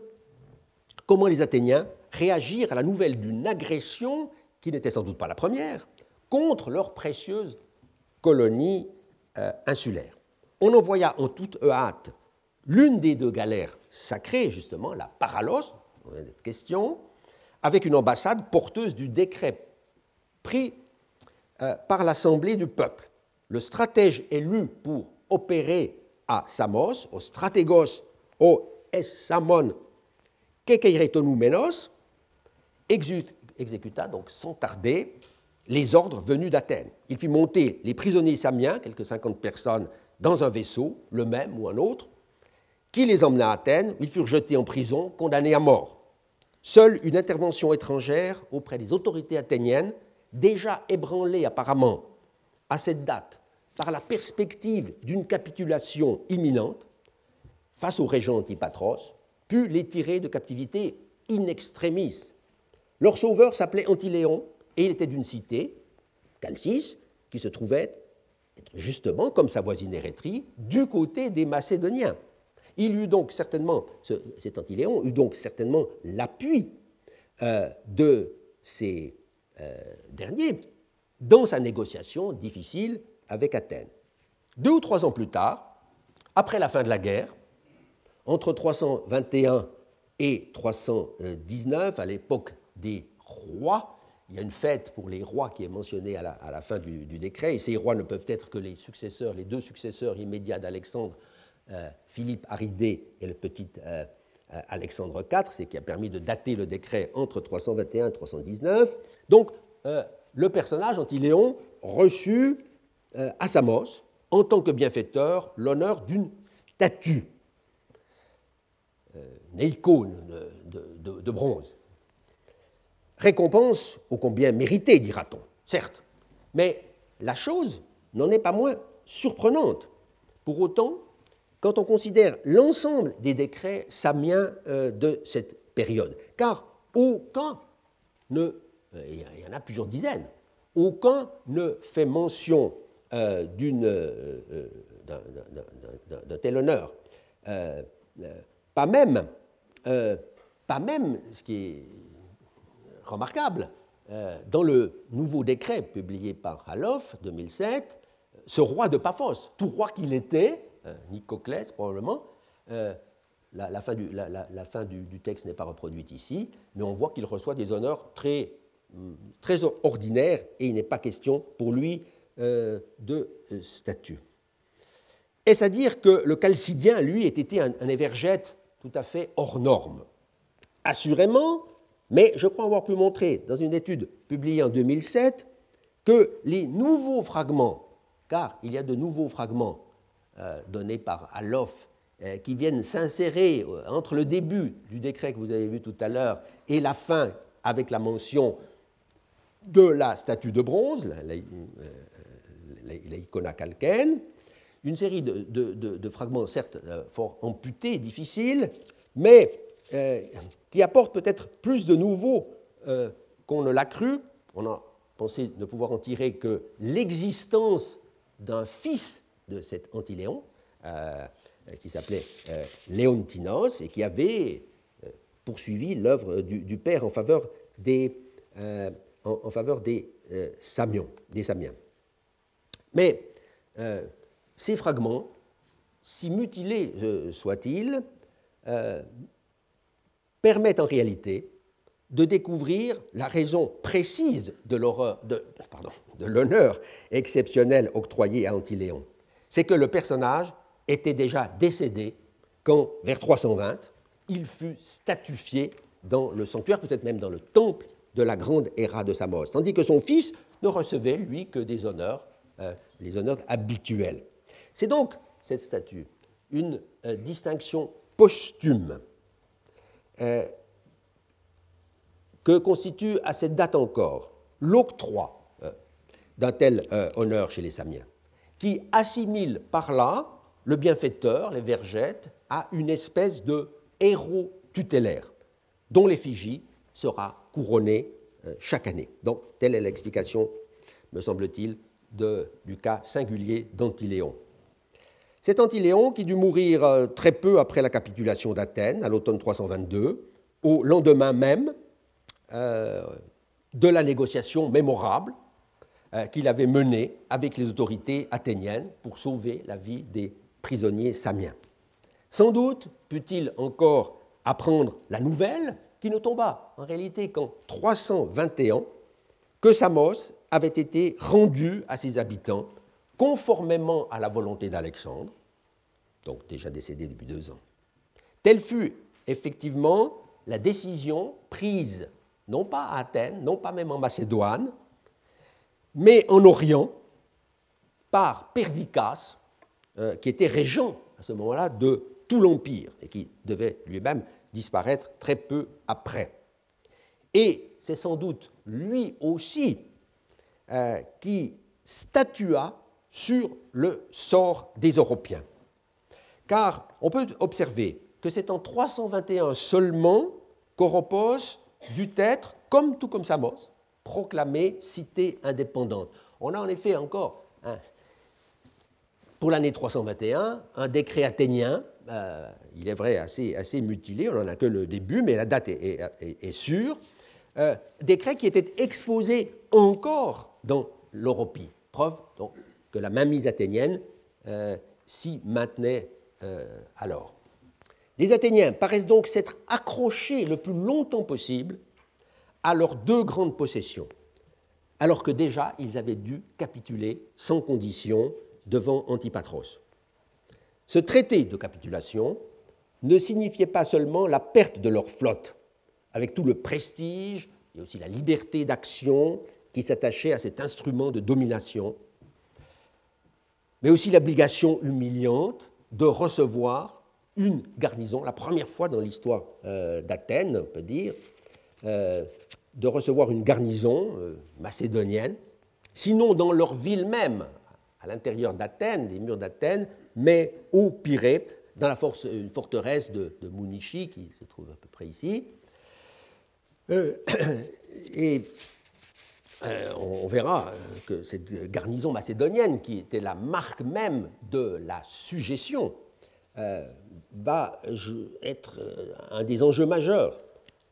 comment les Athéniens réagirent à la nouvelle d'une agression, qui n'était sans doute pas la première, contre leur précieuse colonie euh, insulaire. On envoya en toute hâte l'une des deux galères sacrées, justement, la Paralos, question, avec une ambassade porteuse du décret pris euh, par l'Assemblée du peuple. Le stratège élu pour opérer à Samos, au stratégos au Essamon Kekeiretonoumenos, exécuta donc sans tarder les ordres venus d'Athènes. Il fit monter les prisonniers samiens, quelques cinquante personnes dans un vaisseau, le même ou un autre, qui les emmena à Athènes, ils furent jetés en prison, condamnés à mort. Seule une intervention étrangère auprès des autorités athéniennes, déjà ébranlées apparemment à cette date par la perspective d'une capitulation imminente face au régent Antipatros, put les tirer de captivité in extremis. Leur sauveur s'appelait Antiléon et il était d'une cité, Calcis, qui se trouvait justement, comme sa voisine Érythrée, du côté des Macédoniens. Il eut donc certainement, cet Antiléon eut donc certainement l'appui euh, de ces euh, derniers dans sa négociation difficile avec Athènes. Deux ou trois ans plus tard, après la fin de la guerre, entre 321 et 319, à l'époque des rois, il y a une fête pour les rois qui est mentionnée à la, fin du, décret, et ces rois ne peuvent être que les successeurs, les deux successeurs immédiats d'Alexandre, euh, Philippe Aridé et le petit euh, Alexandre IV, c'est qui a permis de dater le décret entre 321 et 319. Donc, le personnage, Antiléon, reçut à Samos, en tant que bienfaiteur, l'honneur d'une statue, une icône de bronze Récompense ô combien méritée, dira-t-on, certes, mais la chose n'en est pas moins surprenante. Pour autant, quand on considère l'ensemble des décrets samiens euh, de cette période, car aucun ne, euh, il y en a plusieurs dizaines, aucun ne fait mention euh, d'un tel honneur. pas même, pas même, ce qui est remarquable. Dans le nouveau décret publié par Halof, 2007, ce roi de Paphos, tout roi qu'il était, Nicoclès probablement, euh, la, fin, du, la, fin du, texte n'est pas reproduite ici, mais on voit qu'il reçoit des honneurs très, mm, très ordinaires et il n'est pas question pour lui de statut. Est-ce à dire que le chalcidien, lui, ait été un, un évergète tout à fait hors norme? Assurément, mais je crois avoir pu montrer dans une étude publiée en 2007 que les nouveaux fragments, car il y a de nouveaux fragments euh, donnés par Alof euh, qui viennent s'insérer euh, entre le début du décret que vous avez vu tout à l'heure et la fin avec la mention de la statue de bronze, l'icona calcaine, une série de, fragments certes fort amputés, difficiles, mais qui apporte peut-être plus de nouveau euh, qu'on ne l'a cru. On a pensé ne pouvoir en tirer que l'existence d'un fils de cet Antiléon, qui s'appelait Léontinos, et qui avait poursuivi l'œuvre du, père en faveur des, en, des, des Samiens. Mais ces fragments, si mutilés soient-ils, permettent en réalité de découvrir la raison précise de l'honneur exceptionnel octroyé à Antiléon. C'est que le personnage était déjà décédé quand, vers 320, il fut statufié dans le sanctuaire, peut-être même dans le temple de la grande Héra de Samos, tandis que son fils ne recevait, lui, que des honneurs, euh, les honneurs habituels. C'est donc, cette statue, une euh, distinction posthume euh, que constitue à cette date encore l'octroi d'un tel honneur chez les Samiens, qui assimile par là le bienfaiteur, les vergettes, à une espèce de héros tutélaire, dont l'effigie sera couronnée chaque année. Donc, telle est l'explication, me semble-t-il, du cas singulier d'Antiléon. C'est Antiléon qui dut mourir euh, très peu après la capitulation d'Athènes, à l'automne 322, au lendemain même euh, de la négociation mémorable euh, qu'il avait menée avec les autorités athéniennes pour sauver la vie des prisonniers samiens. Sans doute put-il encore apprendre la nouvelle qui ne tomba en réalité qu'en 321 que Samos avait été rendu à ses habitants conformément à la volonté d'Alexandre, donc déjà décédé depuis deux ans. Telle fut effectivement la décision prise, non pas à Athènes, non pas même en Macédoine, mais en Orient, par Perdicas, euh, qui était régent à ce moment-là de tout l'Empire et qui devait lui-même disparaître très peu après. Et c'est sans doute lui aussi euh, qui statua sur le sort des Européens car on peut observer que c'est en 321 seulement qu'Oropos dut être, comme tout comme Samos, proclamé cité indépendante. On a en effet encore, pour l'année 321, un décret athénien, euh, il est vrai assez, mutilé, on n'en a que le début, mais la date est, sûre, euh, décret qui était exposé encore dans l'Europie, preuve que la mainmise athénienne euh, s'y maintenait alors. Les Athéniens paraissent donc s'être accrochés le plus longtemps possible à leurs deux grandes possessions, alors que déjà ils avaient dû capituler sans condition devant Antipatros. Ce traité de capitulation ne signifiait pas seulement la perte de leur flotte, avec tout le prestige et aussi la liberté d'action qui s'attachait à cet instrument de domination, mais aussi l'obligation humiliante de recevoir une garnison, la première fois dans l'histoire euh, d'Athènes, on peut dire, euh, de recevoir une garnison euh, macédonienne, sinon dans leur ville même, à l'intérieur d'Athènes, des murs d'Athènes, mais au Pirée, dans la forteresse de, de Munichi, qui se trouve à peu près ici. et on verra que cette garnison macédonienne, qui était la marque même de la suggestion, euh, va être euh, un des enjeux majeurs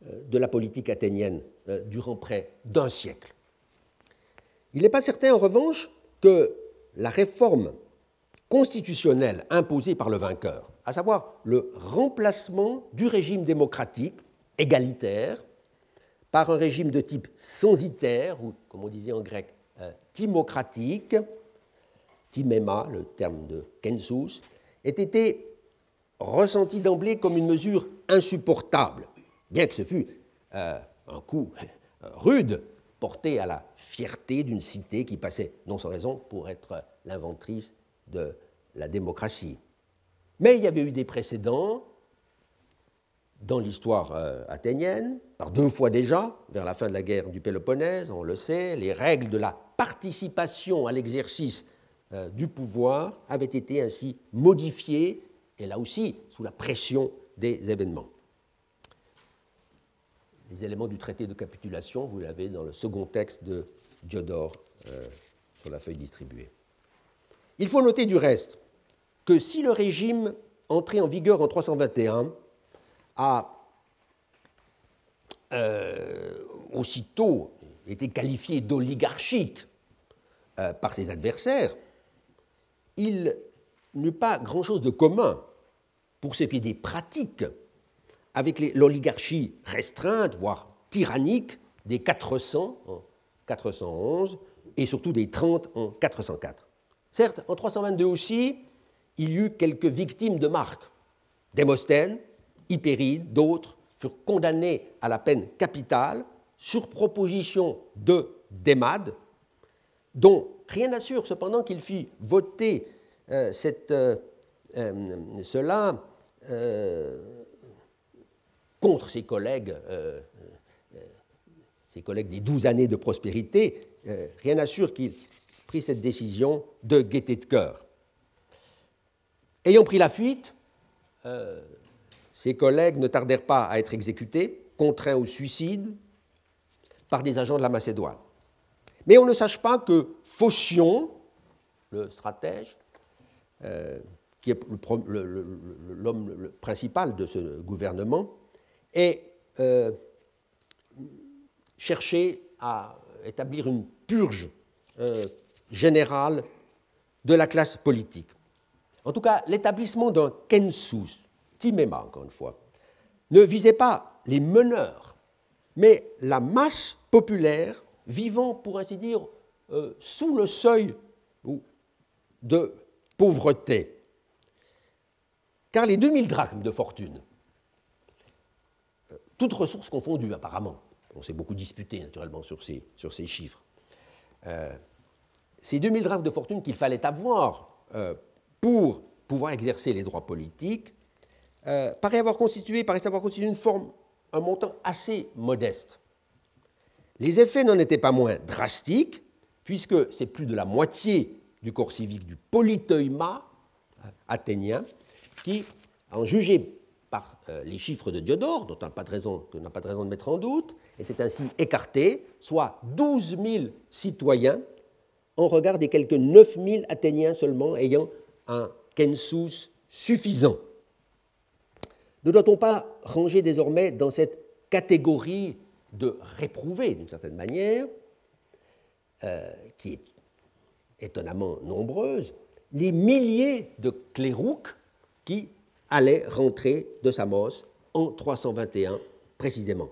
euh, de la politique athénienne durant près d'un siècle. Il n'est pas certain, en revanche, que la réforme constitutionnelle imposée par le vainqueur, à savoir le remplacement du régime démocratique égalitaire par un régime de type censitaire, ou comme on disait en grec, timocratique, timema, le terme de Kensus, ait été ressenti d'emblée comme une mesure insupportable, bien que ce fût euh, un coup rude porté à la fierté d'une cité qui passait, non sans raison, pour être l'inventrice de la démocratie. Mais il y avait eu des précédents dans l'histoire euh, athénienne, par deux fois déjà, vers la fin de la guerre du Péloponnèse, on le sait, les règles de la participation à l'exercice euh, du pouvoir avaient été ainsi modifiées et là aussi sous la pression des événements. Les éléments du traité de capitulation, vous l'avez dans le second texte de Diodore euh, sur la feuille distribuée. Il faut noter du reste que si le régime entré en vigueur en 321 a euh, aussitôt été qualifié d'oligarchique euh, par ses adversaires, il n'eut pas grand-chose de commun pour ce qui est des pratiques avec l'oligarchie restreinte, voire tyrannique, des 400 en 411 et surtout des 30 en 404. Certes, en 322 aussi, il y eut quelques victimes de marque. Démosthène, Hypéride, d'autres furent condamnés à la peine capitale sur proposition de Démade, dont rien n'assure cependant qu'il fit voter euh, cette, euh, euh, cela contre ses collègues, ses collègues des douze années de prospérité. rien n'assure qu'il prit cette décision de gaieté de cœur. Ayant pris la fuite, ses collègues ne tardèrent pas à être exécutés, contraints au suicide par des agents de la Macédoine. Mais on ne sache pas que Phocion, le stratège, euh, qui est l'homme principal de ce gouvernement, ait euh, cherché à établir une purge euh, générale de la classe politique. En tout cas, l'établissement d'un kensus, timema encore une fois, ne visait pas les meneurs, mais la masse populaire vivant, pour ainsi dire, euh, sous le seuil de pauvreté. Car les 2000 drachmes de fortune, toutes ressources confondues apparemment, on s'est beaucoup disputé naturellement sur ces, sur ces chiffres, euh, ces 2000 drachmes de fortune qu'il fallait avoir pour pouvoir exercer les droits politiques, paraît avoir constitué, paraît avoir constitué une forme, un montant assez modeste. Les effets n'en étaient pas moins drastiques, puisque c'est plus de la moitié du corps civique du polyteuima athénien qui, en jugé par euh, les chiffres de Diodore, dont on n'a pas, de raison, de mettre en doute, était ainsi écarté, soit 12 000 citoyens en regard des quelques 9 000 Athéniens seulement ayant un census suffisant. Ne doit-on pas ranger désormais dans cette catégorie de réprouver, d'une certaine manière, euh, qui est étonnamment nombreuse, les milliers de clérouques qui allaient rentrer de Samos en 321 précisément,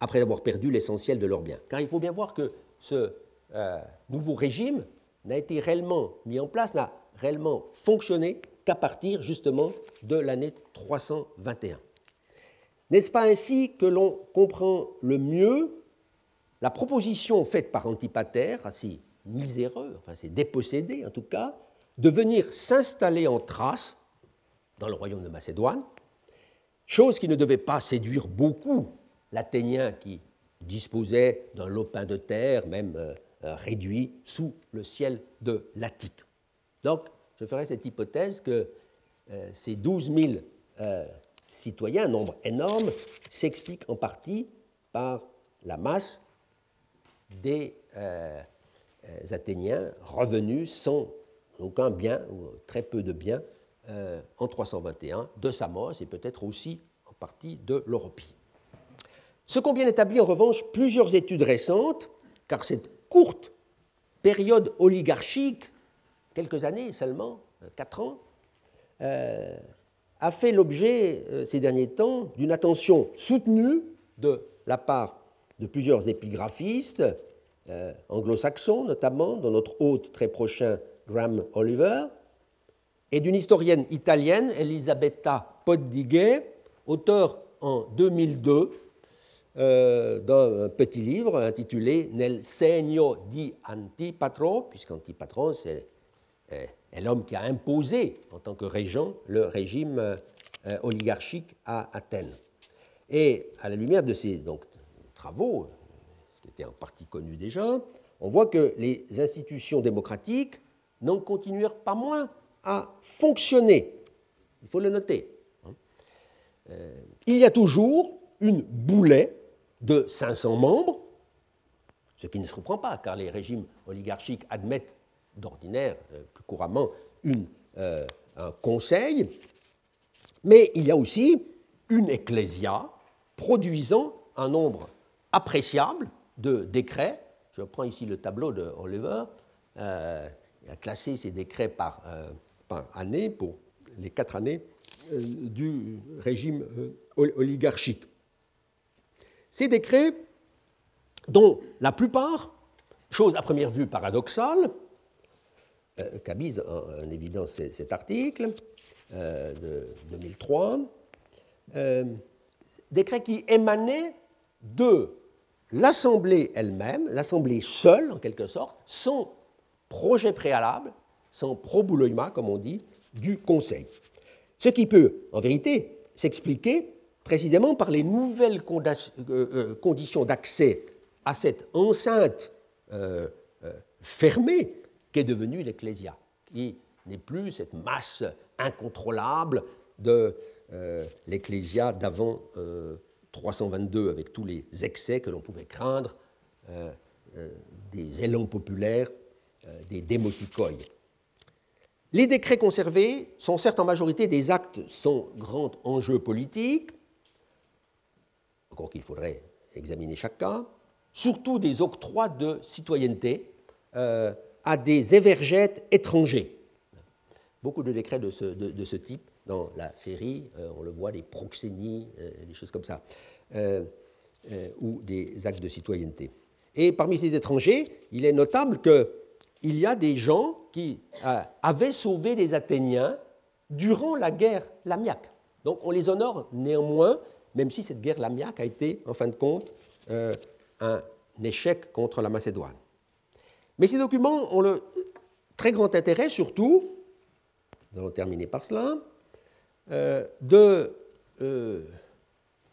après avoir perdu l'essentiel de leurs biens. Car il faut bien voir que ce euh, nouveau régime n'a été réellement mis en place, n'a réellement fonctionné qu'à partir justement de l'année 321. N'est-ce pas ainsi que l'on comprend le mieux la proposition faite par Antipater, assez miséreux, enfin en tout cas, de venir s'installer en Thrace, dans le royaume de Macédoine, chose qui ne devait pas séduire beaucoup l'Athénien qui disposait d'un lopin de terre, même euh, euh, réduit, sous le ciel de l'Attique. Donc, je ferai cette hypothèse que euh, ces 12 000 citoyens, un nombre énorme, s'explique en partie par la masse des Athéniens revenus sans aucun bien, ou très peu de biens, euh, en 321 de Samos et peut-être aussi en partie de l'Europie. Ce qu'ont bien établi en revanche plusieurs études récentes, car cette courte période oligarchique, quelques années seulement, euh, quatre ans, a fait l'objet euh, ces derniers temps d'une attention soutenue de la part de plusieurs épigraphistes, euh, anglo-saxons notamment, dont notre hôte très prochain Graham Oliver, et d'une historienne italienne, Elisabetta Poddighe, auteur en 2002 euh, d'un petit livre intitulé Nel segno di Antipatro, puisqu'Antipatron, c'est est l'homme qui a imposé, en tant que régent, le régime euh, oligarchique à Athènes. Et à la lumière de ces travaux, qui étaient en partie connus déjà, on voit que les institutions démocratiques n'en continuèrent pas moins à fonctionner. Il faut le noter. Hein. Euh, il y a toujours une boulet de 500 membres, ce qui ne se reprend pas, car les régimes oligarchiques admettent d'ordinaire, plus couramment, une, un conseil, mais il y a aussi une ecclésia produisant un nombre appréciable de décrets. Je prends ici le tableau de Oliver. Euh, il a classé ces décrets par, euh, par année pour les quatre années euh, du régime oligarchique. Ces décrets, dont la plupart, chose à première vue paradoxale, qu'a mise en, évidence cet article de 2003, décrets qui émanaient de l'Assemblée elle-même, l'Assemblée seule en quelque sorte, sans projet préalable, sans probouloïma, comme on dit, du Conseil. Ce qui peut, en vérité, s'expliquer précisément par les nouvelles euh, euh, conditions d'accès à cette enceinte euh, fermée qu'est devenue l'Ecclésia, qui n'est plus cette masse incontrôlable de l'Ecclésia d'avant 322 avec tous les excès que l'on pouvait craindre, des élans populaires, des démoticoïs. Les décrets conservés sont certes en majorité des actes sans grand enjeu politique, encore qu'il faudrait examiner cas, surtout des octrois de citoyenneté à des évergètes étrangers. Beaucoup de décrets de ce, type dans la série, euh, on le voit, des proxénies, euh, des choses comme ça, euh, ou des actes de citoyenneté. Et parmi ces étrangers, il est notable qu'il y a des gens qui avaient sauvé les Athéniens durant la guerre lamiaque. Donc on les honore néanmoins, même si cette guerre lamiaque a été, en fin de compte, un échec contre la Macédoine. Mais ces documents ont le très grand intérêt, surtout, nous allons terminer par cela, euh, de euh,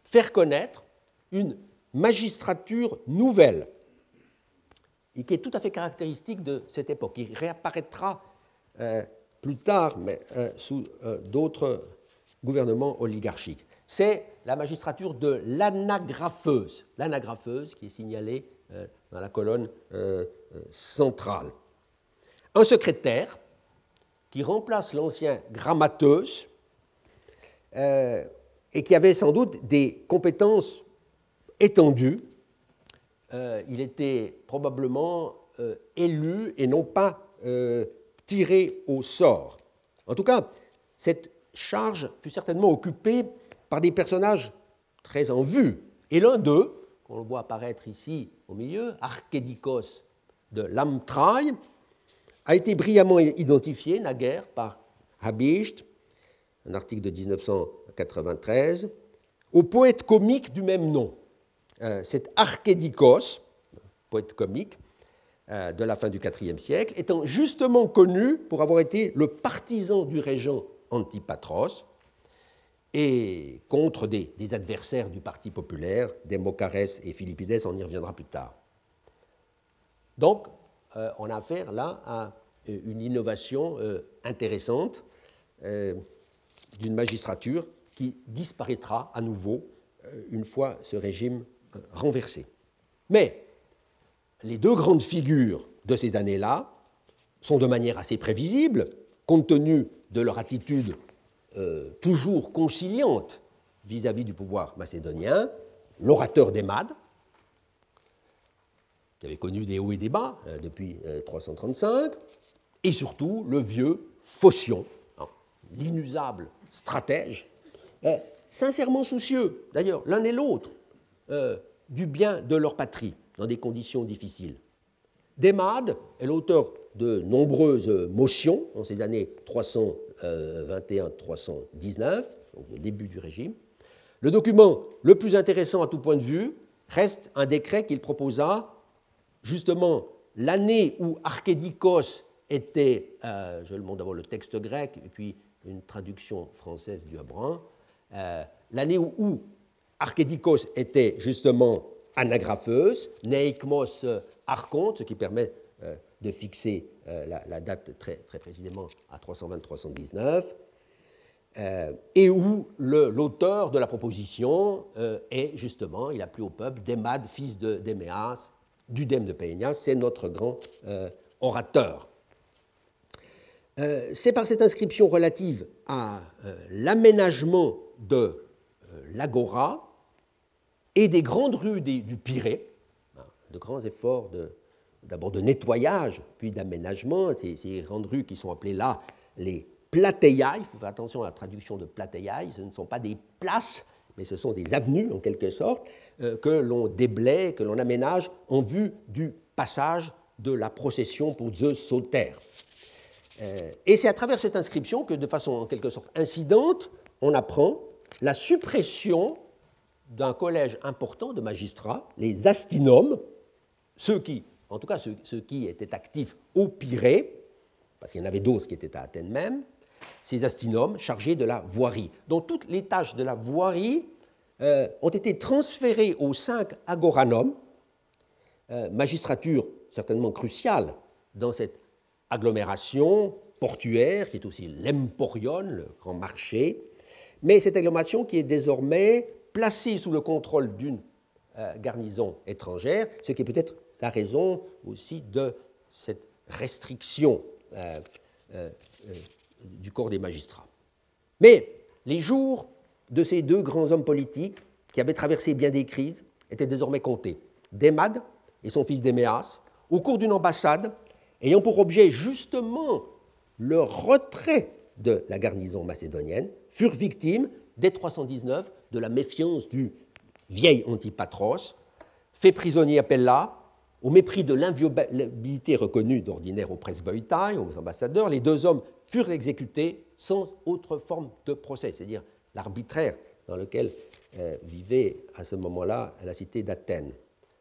faire connaître une magistrature nouvelle et qui est tout à fait caractéristique de cette époque, qui réapparaîtra euh, plus tard, mais sous d'autres gouvernements oligarchiques. C'est la magistrature de l'anagrapheuse, l'anagrapheuse qui est signalée dans la colonne centrale. Un secrétaire qui remplace l'ancien grammateuse euh, et qui avait sans doute des compétences étendues. Euh, il était probablement euh, élu et non pas tiré au sort. En tout cas, cette charge fut certainement occupée par des personnages très en vue. Et l'un d'eux, qu'on voit apparaître ici au milieu, Archédicos de Lamtraille, a été brillamment identifié naguère par Habicht un article de 1993, au poète comique du même nom. Euh, cet Archédikos, poète comique euh, de la fin du IVe siècle, étant justement connu pour avoir été le partisan du régent Antipatros et contre des, adversaires du Parti populaire, Démocarès et Philippides, on y reviendra plus tard. Donc, euh, on a affaire là à une innovation intéressante d'une magistrature qui disparaîtra à nouveau une fois ce régime euh, renversé. Mais les deux grandes figures de ces années-là sont de manière assez prévisible, compte tenu de leur attitude euh, toujours conciliante vis-à-vis du pouvoir macédonien, l'orateur d'Emad, qui avait connu des hauts et des bas depuis 335, et surtout le vieux Phocion, hein, l'inusable stratèges, euh, sincèrement soucieux, d'ailleurs, l'un et l'autre, euh, du bien de leur patrie dans des conditions difficiles. Demade est l'auteur de nombreuses motions dans ces années 321-319, donc au début du régime. Le document le plus intéressant à tout point de vue reste un décret qu'il proposa justement l'année où Archédikos était, euh, je le montre d'abord le texte grec, et puis une traduction française du Abran, euh, l'année où, où Archédikos était justement anagrapheuse, Neikmos archonte, ce qui permet euh, de fixer euh, la, date très, précisément à 320-319, et où l'auteur de la proposition est justement, il a plu au peuple, Démade, fils de Déméas, du Dème de Péénias, c'est notre grand orateur. Euh, c'est par cette inscription relative à euh, l'aménagement de l'agora et des grandes rues du Pirée, hein, de grands efforts d'abord de, nettoyage, puis d'aménagement, ces, grandes rues qui sont appelées là les plateia, il faut faire attention à la traduction de plateia, ce ne sont pas des places, mais ce sont des avenues en quelque sorte, que l'on déblaye, que l'on aménage en vue du passage de la procession pour Zeus Sauter. Euh, et c'est à travers cette inscription que, de façon en quelque sorte incidente, on apprend la suppression d'un collège important de magistrats, les astinomes, ceux qui, en tout cas ceux, qui étaient actifs au Pirée, parce qu'il y en avait d'autres qui étaient à Athènes même, ces astinomes chargés de la voirie. dont toutes les tâches de la voirie euh, ont été transférées aux cinq agoranomes, euh, magistrature certainement cruciale dans cette agglomération portuaire, qui est aussi l'Emporion, le grand marché, mais cette agglomération qui est désormais placée sous le contrôle d'une euh, garnison étrangère, ce qui est peut-être la raison aussi de cette restriction euh, euh, du corps des magistrats. Mais les jours de ces deux grands hommes politiques, qui avaient traversé bien des crises, étaient désormais comptés. Démade et son fils Déméas, au cours d'une ambassade, ayant pour objet justement le retrait de la garnison macédonienne, furent victimes dès 319 de la méfiance du vieil Antipatros, fait prisonnier à Pella, au mépris de l'inviolabilité reconnue d'ordinaire aux presbytères, aux ambassadeurs, les deux hommes furent exécutés sans autre forme de procès, c'est-à-dire l'arbitraire dans lequel euh, vivait à ce moment-là la cité d'Athènes.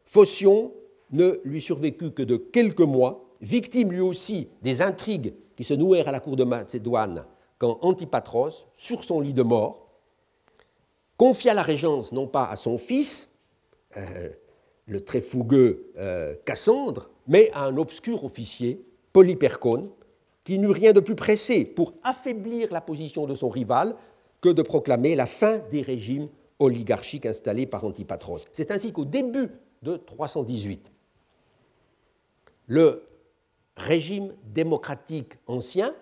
Phocion ne lui survécut que de quelques mois, victime lui aussi des intrigues qui se nouèrent à la cour de Macédoine quand Antipatros, sur son lit de mort, confia la régence non pas à son fils, euh, le très fougueux euh, Cassandre, mais à un obscur officier, Polypercone, qui n'eut rien de plus pressé pour affaiblir la position de son rival que de proclamer la fin des régimes oligarchiques installés par Antipatros. C'est ainsi qu'au début de 318, le régime démocratique ancien,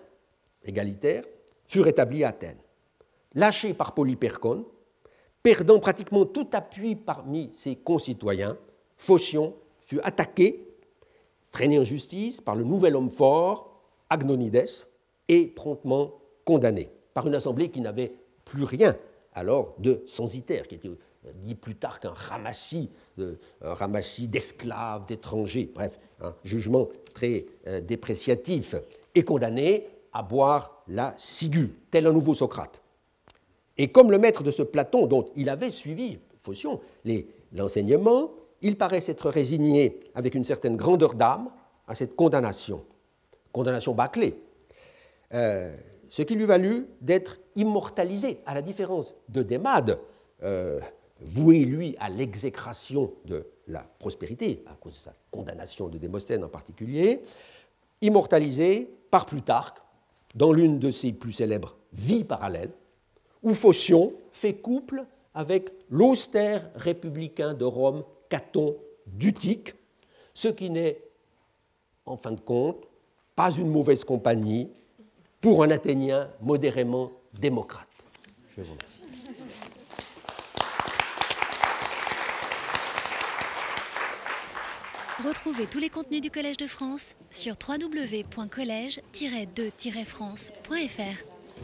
égalitaire, fut rétabli à Athènes. Lâché par Polypercone, perdant pratiquement tout appui parmi ses concitoyens, Phocion fut attaqué, traîné en justice par le nouvel homme fort, Agnonides, et promptement condamné par une assemblée qui n'avait plus rien alors de censitaire, qui était dit plus tard qu'un ramassis, un ramassis d'esclaves, d'étrangers, bref, un jugement très euh, dépréciatif, est condamné à boire la ciguë, tel un nouveau Socrate. Et comme le maître de ce Platon, dont il avait suivi, Phocion, l'enseignement, il paraît s'être résigné avec une certaine grandeur d'âme à cette condamnation, condamnation bâclée, euh, ce qui lui valut d'être immortalisé, à la différence de Démade, euh, voué, lui, à l'exécration de la prospérité, à cause de sa condamnation de Démosthène en particulier, immortalisé par Plutarque dans l'une de ses plus célèbres vies parallèles, où Phocion fait couple avec l'austère républicain de Rome, Caton d'Utique, ce qui n'est, en fin de compte, pas une mauvaise compagnie pour un Athénien modérément démocrate. Je vous remercie. Retrouvez tous les contenus du Collège de France sur www.colège-2-france.fr.